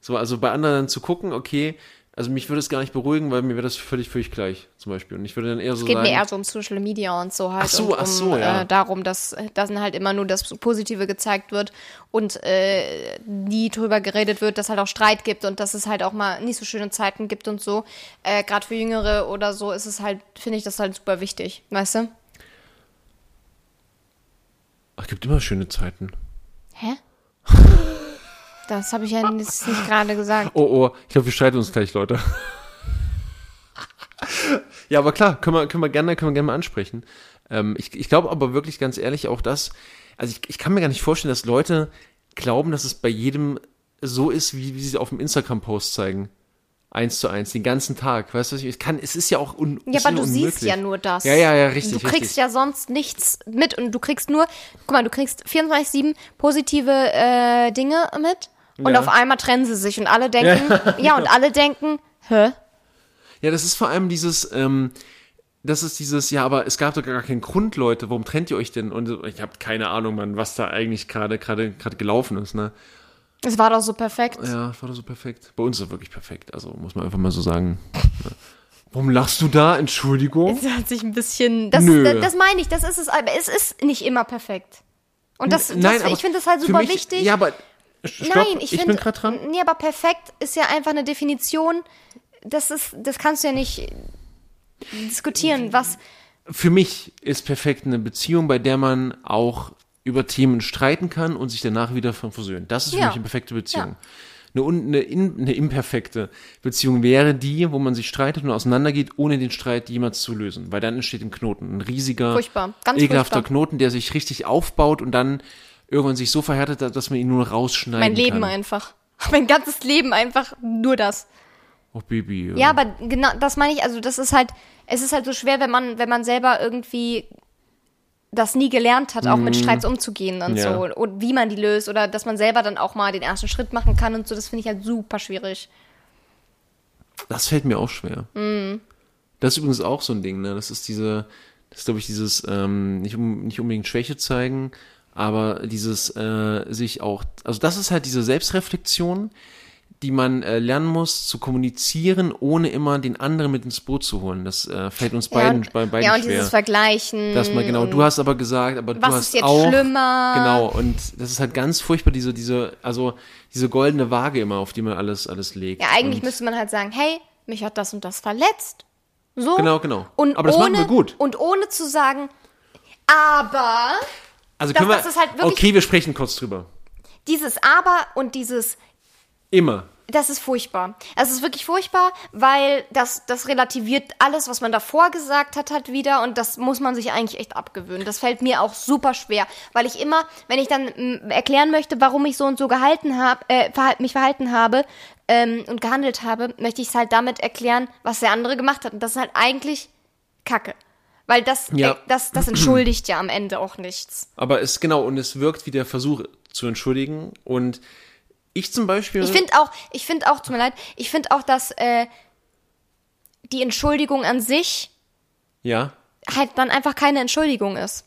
So, also bei anderen zu gucken, okay, also mich würde es gar nicht beruhigen, weil mir wäre das völlig, völlig gleich, zum Beispiel. Und ich würde dann eher so Es geht sagen, mir eher so um Social Media und so halt. Ach so, und um, ach so, ja. äh, darum, dass, dass dann halt immer nur das Positive gezeigt wird und äh, nie drüber geredet wird, dass halt auch Streit gibt und dass es halt auch mal nicht so schöne Zeiten gibt und so. Äh, Gerade für Jüngere oder so ist es halt, finde ich das halt super wichtig, weißt du? ach, gibt immer schöne Zeiten. Hä? *laughs* Das habe ich ja nicht gerade gesagt. Oh, oh, ich glaube, wir streiten uns gleich, Leute. ja, aber klar, können wir, können wir gerne, können wir gerne mal ansprechen. Ähm, ich ich glaube aber wirklich ganz ehrlich auch das, also ich, ich kann mir gar nicht vorstellen, dass Leute glauben, dass es bei jedem so ist, wie, wie sie auf dem Instagram-Post zeigen. Eins zu eins, den ganzen Tag. Weißt du, ich, es kann, es ist ja auch un, Ja, aber du unmöglich. siehst ja nur das. Ja, ja, ja, richtig, Du kriegst richtig. ja sonst nichts mit und du kriegst nur, guck mal, du kriegst 24-7 positive äh, Dinge mit und Ja. auf einmal trennen sie sich und alle denken, *laughs* ja, und alle denken, hä? Ja, das ist vor allem dieses, ähm, das ist dieses, ja, aber es gab doch gar keinen Grund, Leute, warum trennt ihr euch denn? Und ich habe keine Ahnung, Mann, was da eigentlich gerade gerade gerade gelaufen ist, ne? Es war doch so perfekt. Ja, das war doch so perfekt. Bei uns ist es wirklich perfekt, also muss man einfach mal so sagen. Ja. Warum lachst du da? Entschuldigung. Es hat sich ein bisschen, das, Nö. das, das meine ich, das ist es, aber es ist nicht immer perfekt. Und das, Nein, das ich finde das halt super mich, wichtig. Ja, aber stopp, Nein, ich, ich finde, bin gerade dran. Nee, aber perfekt ist ja einfach eine Definition. Das ist, das kannst du ja nicht diskutieren, was. Für mich ist perfekt eine Beziehung, bei der man auch über Themen streiten kann und sich danach wieder versöhnen. Das ist für Ja. mich eine perfekte Beziehung. Ja. Eine, eine, in, eine imperfekte Beziehung wäre die, wo man sich streitet und auseinandergeht, ohne den Streit jemals zu lösen. Weil dann entsteht ein Knoten. Ein riesiger, Furchtbar. Ganz ekelhafter furchtbar. Knoten, der sich richtig aufbaut und dann irgendwann sich so verhärtet, dass man ihn nur rausschneiden Mein Leben kann. einfach. *laughs* Mein ganzes Leben einfach nur das. Oh, Baby. Ja, aber genau, das meine ich, also das ist halt, es ist halt so schwer, wenn man, wenn man selber irgendwie das nie gelernt hat, auch mit Streits umzugehen und Mhm. Ja. so. Und wie man die löst oder dass man selber dann auch mal den ersten Schritt machen kann und so. Das finde ich halt super schwierig. Das fällt mir auch schwer. Mhm. Das ist übrigens auch so ein Ding, ne? Das ist diese, das ist, glaube ich, dieses, ähm, nicht, um, nicht unbedingt Schwäche zeigen, aber dieses äh, sich auch, also das ist halt diese Selbstreflexion, die man äh, lernen muss zu kommunizieren, ohne immer den anderen mit ins Boot zu holen. Das äh, fällt uns beiden, ja, bei beiden ja, und schwer. dieses Vergleichen. Dass man, genau, du hast aber gesagt, aber du Was hast ist jetzt auch, schlimmer? Genau, und das ist halt ganz furchtbar, diese, diese, also diese goldene Waage immer, auf die man alles, alles legt. Ja, eigentlich und, müsste man halt sagen, hey, mich hat das und das verletzt. So. Genau, genau. Und Aber das ohne, machen wir gut. Und ohne zu sagen, aber Also das- können wir, das ist halt okay, wir sprechen kurz drüber. dieses aber und dieses Immer. das ist furchtbar. Es ist wirklich furchtbar, weil das, das relativiert alles, was man davor gesagt hat, halt wieder und das muss man sich eigentlich echt abgewöhnen. Das fällt mir auch super schwer, weil ich immer, wenn ich dann erklären möchte, warum ich so und so gehalten habe, äh, verhal- mich verhalten habe ähm, und gehandelt habe, möchte ich es halt damit erklären, was der andere gemacht hat. Und das ist halt eigentlich Kacke. Weil das, Ja. äh, das, das *clears throat* entschuldigt ja am Ende auch nichts. Aber es, genau, und es wirkt wie der Versuch zu entschuldigen und ich zum Beispiel. Ich finde auch, ich finde auch, tut mir leid, ich finde auch, dass äh, die Entschuldigung an sich ja. halt dann einfach keine Entschuldigung ist.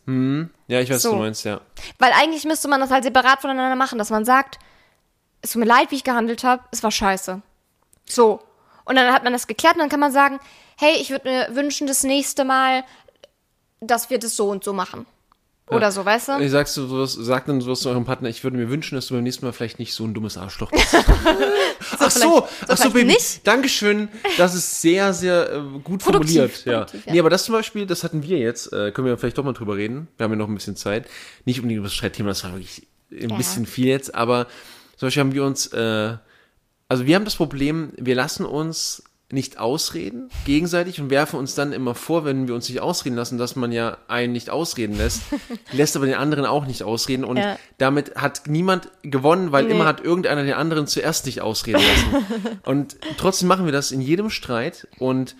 Ja, ich weiß, So. was du meinst, ja. Weil eigentlich müsste man das halt separat voneinander machen, dass man sagt, es tut mir leid, wie ich gehandelt habe, es war scheiße. So. Und dann hat man das geklärt und dann kann man sagen, hey, ich würde mir wünschen, das nächste Mal, dass wir das so und so machen. Oder so, weißt du? Ich sagst du sowas, sag dann sowas zu eurem Partner, ich würde mir wünschen, dass du beim nächsten Mal vielleicht nicht so ein dummes Arschloch bist. *laughs* ach so, ach so, Baby. nicht. Dankeschön. Das ist sehr, sehr äh, gut Produktiv, formuliert. Ja. produktiv, ja. Nee, aber das zum Beispiel, das hatten wir jetzt, äh, können wir vielleicht doch mal drüber reden. Wir haben ja noch ein bisschen Zeit. Nicht unbedingt über das Streitthema, das war wirklich ein Ja. bisschen viel jetzt, aber zum Beispiel haben wir uns, äh, also wir haben das Problem, wir lassen uns nicht ausreden, gegenseitig, und werfen uns dann immer vor, wenn wir uns nicht ausreden lassen, dass man ja einen nicht ausreden lässt, *laughs* lässt aber den anderen auch nicht ausreden und Ja. damit hat niemand gewonnen, weil Nee. immer hat irgendeiner den anderen zuerst nicht ausreden lassen. *laughs* und trotzdem machen wir das in jedem Streit und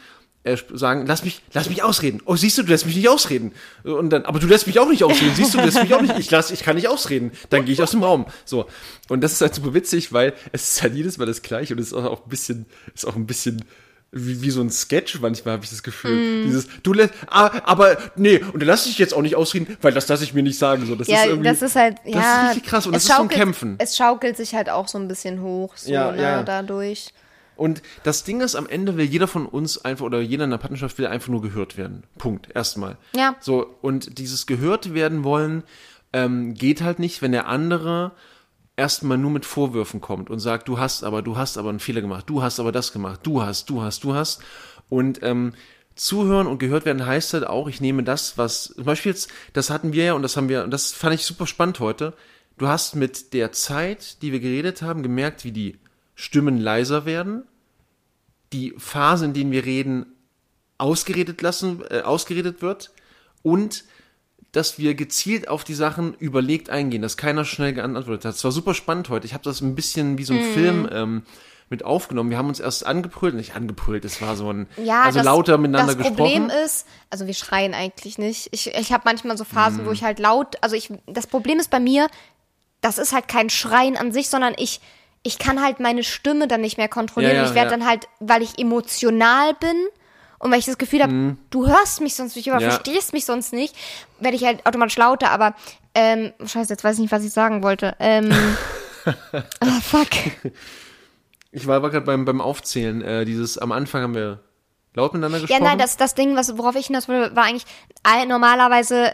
sagen, lass mich, lass mich ausreden. Oh, siehst du, du lässt mich nicht ausreden. Und dann, aber du lässt mich auch nicht ausreden. Siehst du, du lässt mich auch nicht. Ich lass, ich kann nicht ausreden. Dann gehe ich aus dem Raum. So. Und das ist halt super witzig, weil es ist halt jedes Mal das Gleiche und es ist auch ein bisschen, ist auch ein bisschen wie, wie so ein Sketch manchmal habe ich das Gefühl. Dieses, du lässt, ah, aber nee, und dann lass ich jetzt auch nicht ausreden, weil das lasse ich mir nicht sagen. So, das ja, ist irgendwie, das ist halt, ja. Das ist richtig krass und das es ist so ein schaukelt- Kämpfen. Es schaukelt sich halt auch so ein bisschen hoch, so, Ja, ne, ja. dadurch. Und das Ding ist, am Ende will jeder von uns einfach, oder jeder in der Partnerschaft will einfach nur gehört werden. Punkt. Erstmal. Ja. So, und dieses gehört werden wollen, ähm, geht halt nicht, wenn der andere erstmal nur mit Vorwürfen kommt und sagt, du hast aber, du hast aber einen Fehler gemacht, du hast aber das gemacht, du hast, du hast, du hast. Und ähm, zuhören und gehört werden heißt halt auch, ich nehme das, was, zum Beispiel jetzt, das hatten wir ja und das haben wir, und das fand ich super spannend heute. Du hast mit der Zeit, die wir geredet haben, gemerkt, wie die Stimmen leiser werden, die Phase, in denen wir reden, ausgeredet lassen, äh, ausgeredet wird und dass wir gezielt auf die Sachen überlegt eingehen, dass keiner schnell geantwortet hat. Es war super spannend heute. Ich habe das ein bisschen wie so ein Mhm. Film ähm, mit aufgenommen. Wir haben uns erst angebrüllt, nicht angebrüllt, es war so ein, Ja, also das, lauter miteinander das Problem gesprochen. ist, also wir schreien eigentlich nicht. Ich, ich habe manchmal so Phasen, Mhm. wo ich halt laut, also ich, das Problem ist bei mir, das ist halt kein Schreien an sich, sondern ich, ich kann halt meine Stimme dann nicht mehr kontrollieren. Ja, ja, ich werde ja. dann halt, weil ich emotional bin und weil ich das Gefühl habe, du hörst mich sonst nicht oder Mhm. Ja. verstehst mich sonst nicht, werde ich halt automatisch lauter. Aber ähm, scheiße, jetzt weiß ich nicht, was ich sagen wollte. Ähm, *laughs* ah, fuck. Ich war aber gerade beim, beim Aufzählen, äh, dieses, am Anfang haben wir laut miteinander Ja, gesprochen. nein, das, das Ding, was, worauf ich hinaus wollte, war eigentlich, normalerweise,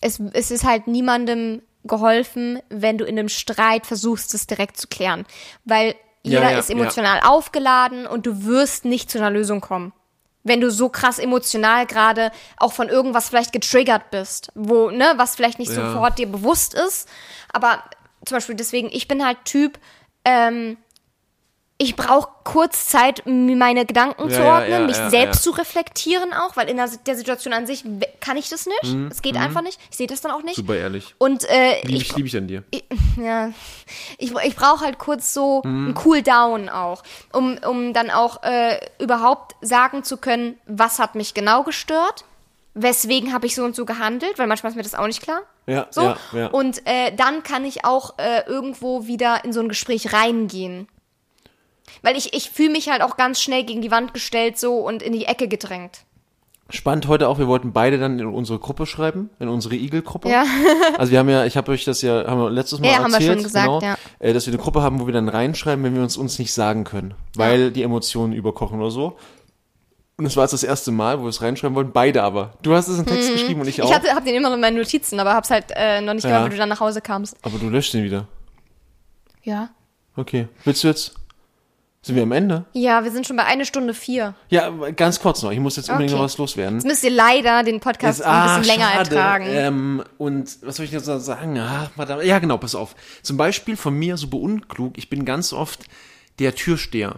es, es ist halt niemandem geholfen, wenn du in einem Streit versuchst, es direkt zu klären. Weil Ja, jeder ja, ist emotional aufgeladen und du wirst nicht zu einer Lösung kommen. Wenn du so krass emotional gerade auch von irgendwas vielleicht getriggert bist, wo, ne, was vielleicht nicht Ja. sofort dir bewusst ist. Aber zum Beispiel deswegen, ich bin halt Typ, ähm, ich brauche kurz Zeit, mir meine Gedanken Ja, zu ordnen, ja, mich ja, selbst ja. zu reflektieren auch, weil in der, der Situation an sich kann ich das nicht. Es geht einfach nicht. Ich sehe das dann auch nicht. Mhm, Super ehrlich. Und äh, Liebe ich, ich, lieb ich an dir. *laughs* ja, ich, ich brauche halt kurz so Mhm. einen Cooldown auch, um, um dann auch äh, überhaupt sagen zu können, was hat mich genau gestört weswegen habe ich so und so gehandelt, weil manchmal ist mir das auch nicht klar. Ja, So. ja. Und äh, dann kann ich auch äh, irgendwo wieder in so ein Gespräch reingehen. Weil ich, ich fühle mich halt auch ganz schnell gegen die Wand gestellt so und in die Ecke gedrängt. Spannend heute auch, wir wollten beide dann in unsere Gruppe schreiben, in unsere Igel-Gruppe. Ja. *laughs* Also wir haben ja, ich habe euch das ja, haben wir letztes Mal Ja, haben wir erzählt, schon gesagt, genau, ja. äh, dass wir eine Gruppe haben, wo wir dann reinschreiben, wenn wir uns uns nicht sagen können, weil die Emotionen überkochen oder so. Und es war jetzt das erste Mal, wo wir es reinschreiben wollten, beide aber. Du hast es in Text geschrieben und ich auch. Mhm. Ich hatte, hab den immer in meinen Notizen, aber hab's halt äh, noch nicht Ja. gemacht, du dann nach Hause kamst. aber du löscht den wieder. Ja. Okay. Willst du jetzt? Sind wir am Ende? Ja, wir sind schon bei eine Stunde vier. Ja, ganz kurz noch. Ich muss jetzt unbedingt Okay. noch was loswerden. Jetzt müsst ihr leider den Podcast ein ah, bisschen länger schade. ertragen. Ähm, und was soll ich jetzt sagen? Ah, verdammt. ja, genau, pass auf. Zum Beispiel von mir super unklug. Ich bin ganz oft der Türsteher.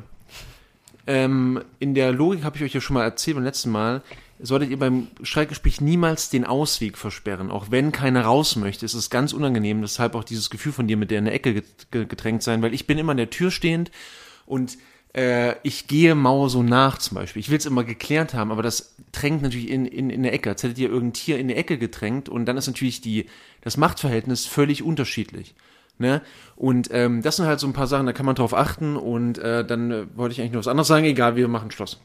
Ähm, in der Logik habe ich euch ja schon mal erzählt beim letzten Mal. Solltet ihr beim Streitgespräch niemals den Ausweg versperren, auch wenn keiner raus möchte. Es ist ganz unangenehm, deshalb auch dieses Gefühl von dir mit der in der Ecke gedrängt sein, weil ich bin immer an der Tür stehend und äh, ich gehe Mauer so nach zum Beispiel. Ich will es immer geklärt haben, aber das drängt natürlich in, in, in der Ecke, als hättet ihr irgendein Tier in der Ecke gedrängt und dann ist natürlich die, das Machtverhältnis völlig unterschiedlich. Ne? Und ähm, das sind halt so ein paar Sachen, da kann man drauf achten und äh, dann äh, wollte ich eigentlich noch was anderes sagen, egal, wir machen Schluss.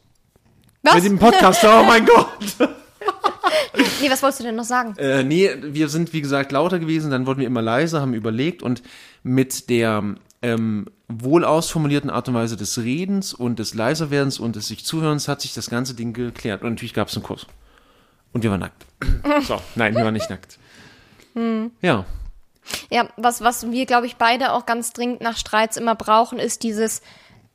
Was? Mit dem Podcast, oh mein Gott! *laughs* Nee, was wolltest du denn noch sagen? Äh, nee, wir sind wie gesagt lauter gewesen, dann wurden wir immer leiser, haben überlegt und mit der ähm, wohl ausformulierten Art und Weise des Redens und des Leiserwerdens und des sich Zuhörens hat sich das ganze Ding geklärt. Und natürlich gab es einen Kuss. Und wir waren nackt. *laughs* so, nein, wir waren nicht nackt. Ja, Ja, was, was wir, glaube ich, beide auch ganz dringend nach Streits immer brauchen, ist dieses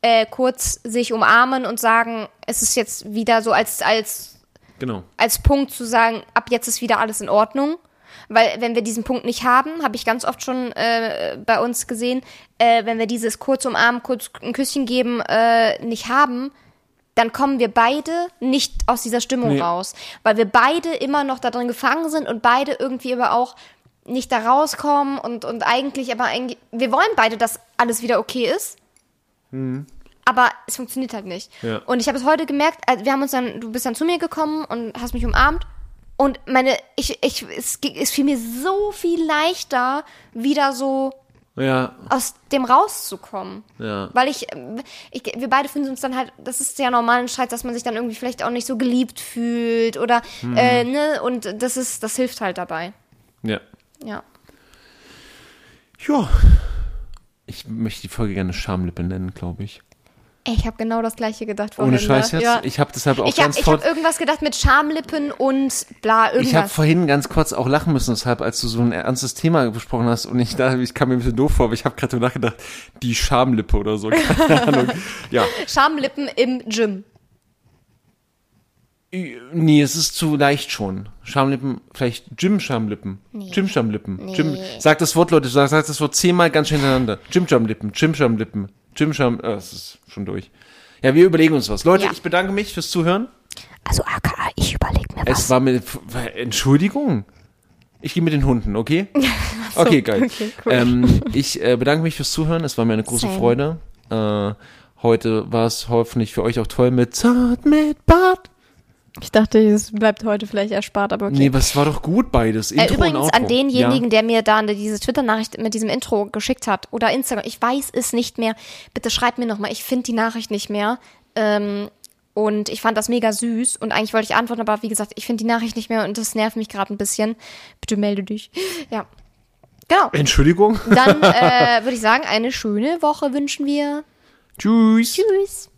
äh, kurz sich umarmen und sagen, es ist jetzt wieder so als, als, genau. als Punkt zu sagen, ab jetzt ist wieder alles in Ordnung. Weil wenn wir diesen Punkt nicht haben, habe ich ganz oft schon äh, bei uns gesehen, äh, wenn wir dieses kurz umarmen, kurz ein Küsschen geben äh, nicht haben, dann kommen wir beide nicht aus dieser Stimmung Nee. raus. Weil wir beide immer noch da drin gefangen sind und beide irgendwie aber auch nicht da rauskommen und, und eigentlich, aber eigentlich, wir wollen beide, dass alles wieder okay ist. Aber es funktioniert halt nicht. Ja. Und ich habe es heute gemerkt, also wir haben uns dann, du bist dann zu mir gekommen und hast mich umarmt. Und meine, ich, ich, es, es fiel mir so viel leichter, wieder so Ja, aus dem rauszukommen. ja. Weil ich, ich, wir beide finden uns dann halt, das ist ja normal ein Streit, dass man sich dann irgendwie vielleicht auch nicht so geliebt fühlt oder, Hm. äh, ne, und das ist, das hilft halt dabei. Ja. Ja. Ja. Ich möchte die Folge gerne Schamlippe nennen, glaube ich. Ich habe genau das gleiche gedacht vorhin. Ohne Scheiß jetzt. Ja. Ich habe deshalb auch Ich habe ganz ich fort. hab irgendwas gedacht mit Schamlippen und bla, Ich habe irgendwas. vorhin ganz kurz auch lachen müssen, deshalb, als du so ein ernstes Thema besprochen hast und ich da, ich kam mir ein bisschen doof vor, aber ich habe gerade nachgedacht, die Schamlippe oder so, keine *laughs* Ahnung. Ja, Schamlippen im Gym. nee, es ist zu leicht schon. Schamlippen, vielleicht Gym-Schamlippen. Gym-Schamlippen. Gym, sag das Wort, Leute, sag, sag das Wort zehnmal ganz schnell hintereinander. Gym-Schamlippen, Gym-Schamlippen, Gym-Scham, äh, es ist schon durch. Ja, wir überlegen uns was. Leute, Ja. ich bedanke mich fürs Zuhören. Also aka, ich überlege mir Es war mit, Entschuldigung. Ich gehe mit den Hunden, okay? *laughs* *laughs* okay, geil. okay, cool. ähm, ich äh, bedanke mich fürs Zuhören. Es war mir eine große Same. Freude. Äh, heute war es hoffentlich für euch auch toll mit Zart mit Bart. Ich dachte, es bleibt heute vielleicht erspart, aber okay. Nee, aber es war doch gut beides. Intro Äh, übrigens und Outro. an denjenigen, der mir da diese Twitter-Nachricht mit diesem Intro geschickt hat oder Instagram, ich weiß es nicht mehr. Bitte schreibt mir nochmal, ich finde die Nachricht nicht mehr. Ähm, und ich fand das mega süß und eigentlich wollte ich antworten, aber wie gesagt, ich finde die Nachricht nicht mehr und das nervt mich gerade ein bisschen. Bitte melde dich. *laughs* Ja. Genau. Ja. Entschuldigung. Dann äh, *laughs* würde ich sagen, eine schöne Woche wünschen wir. Tschüss. Tschüss.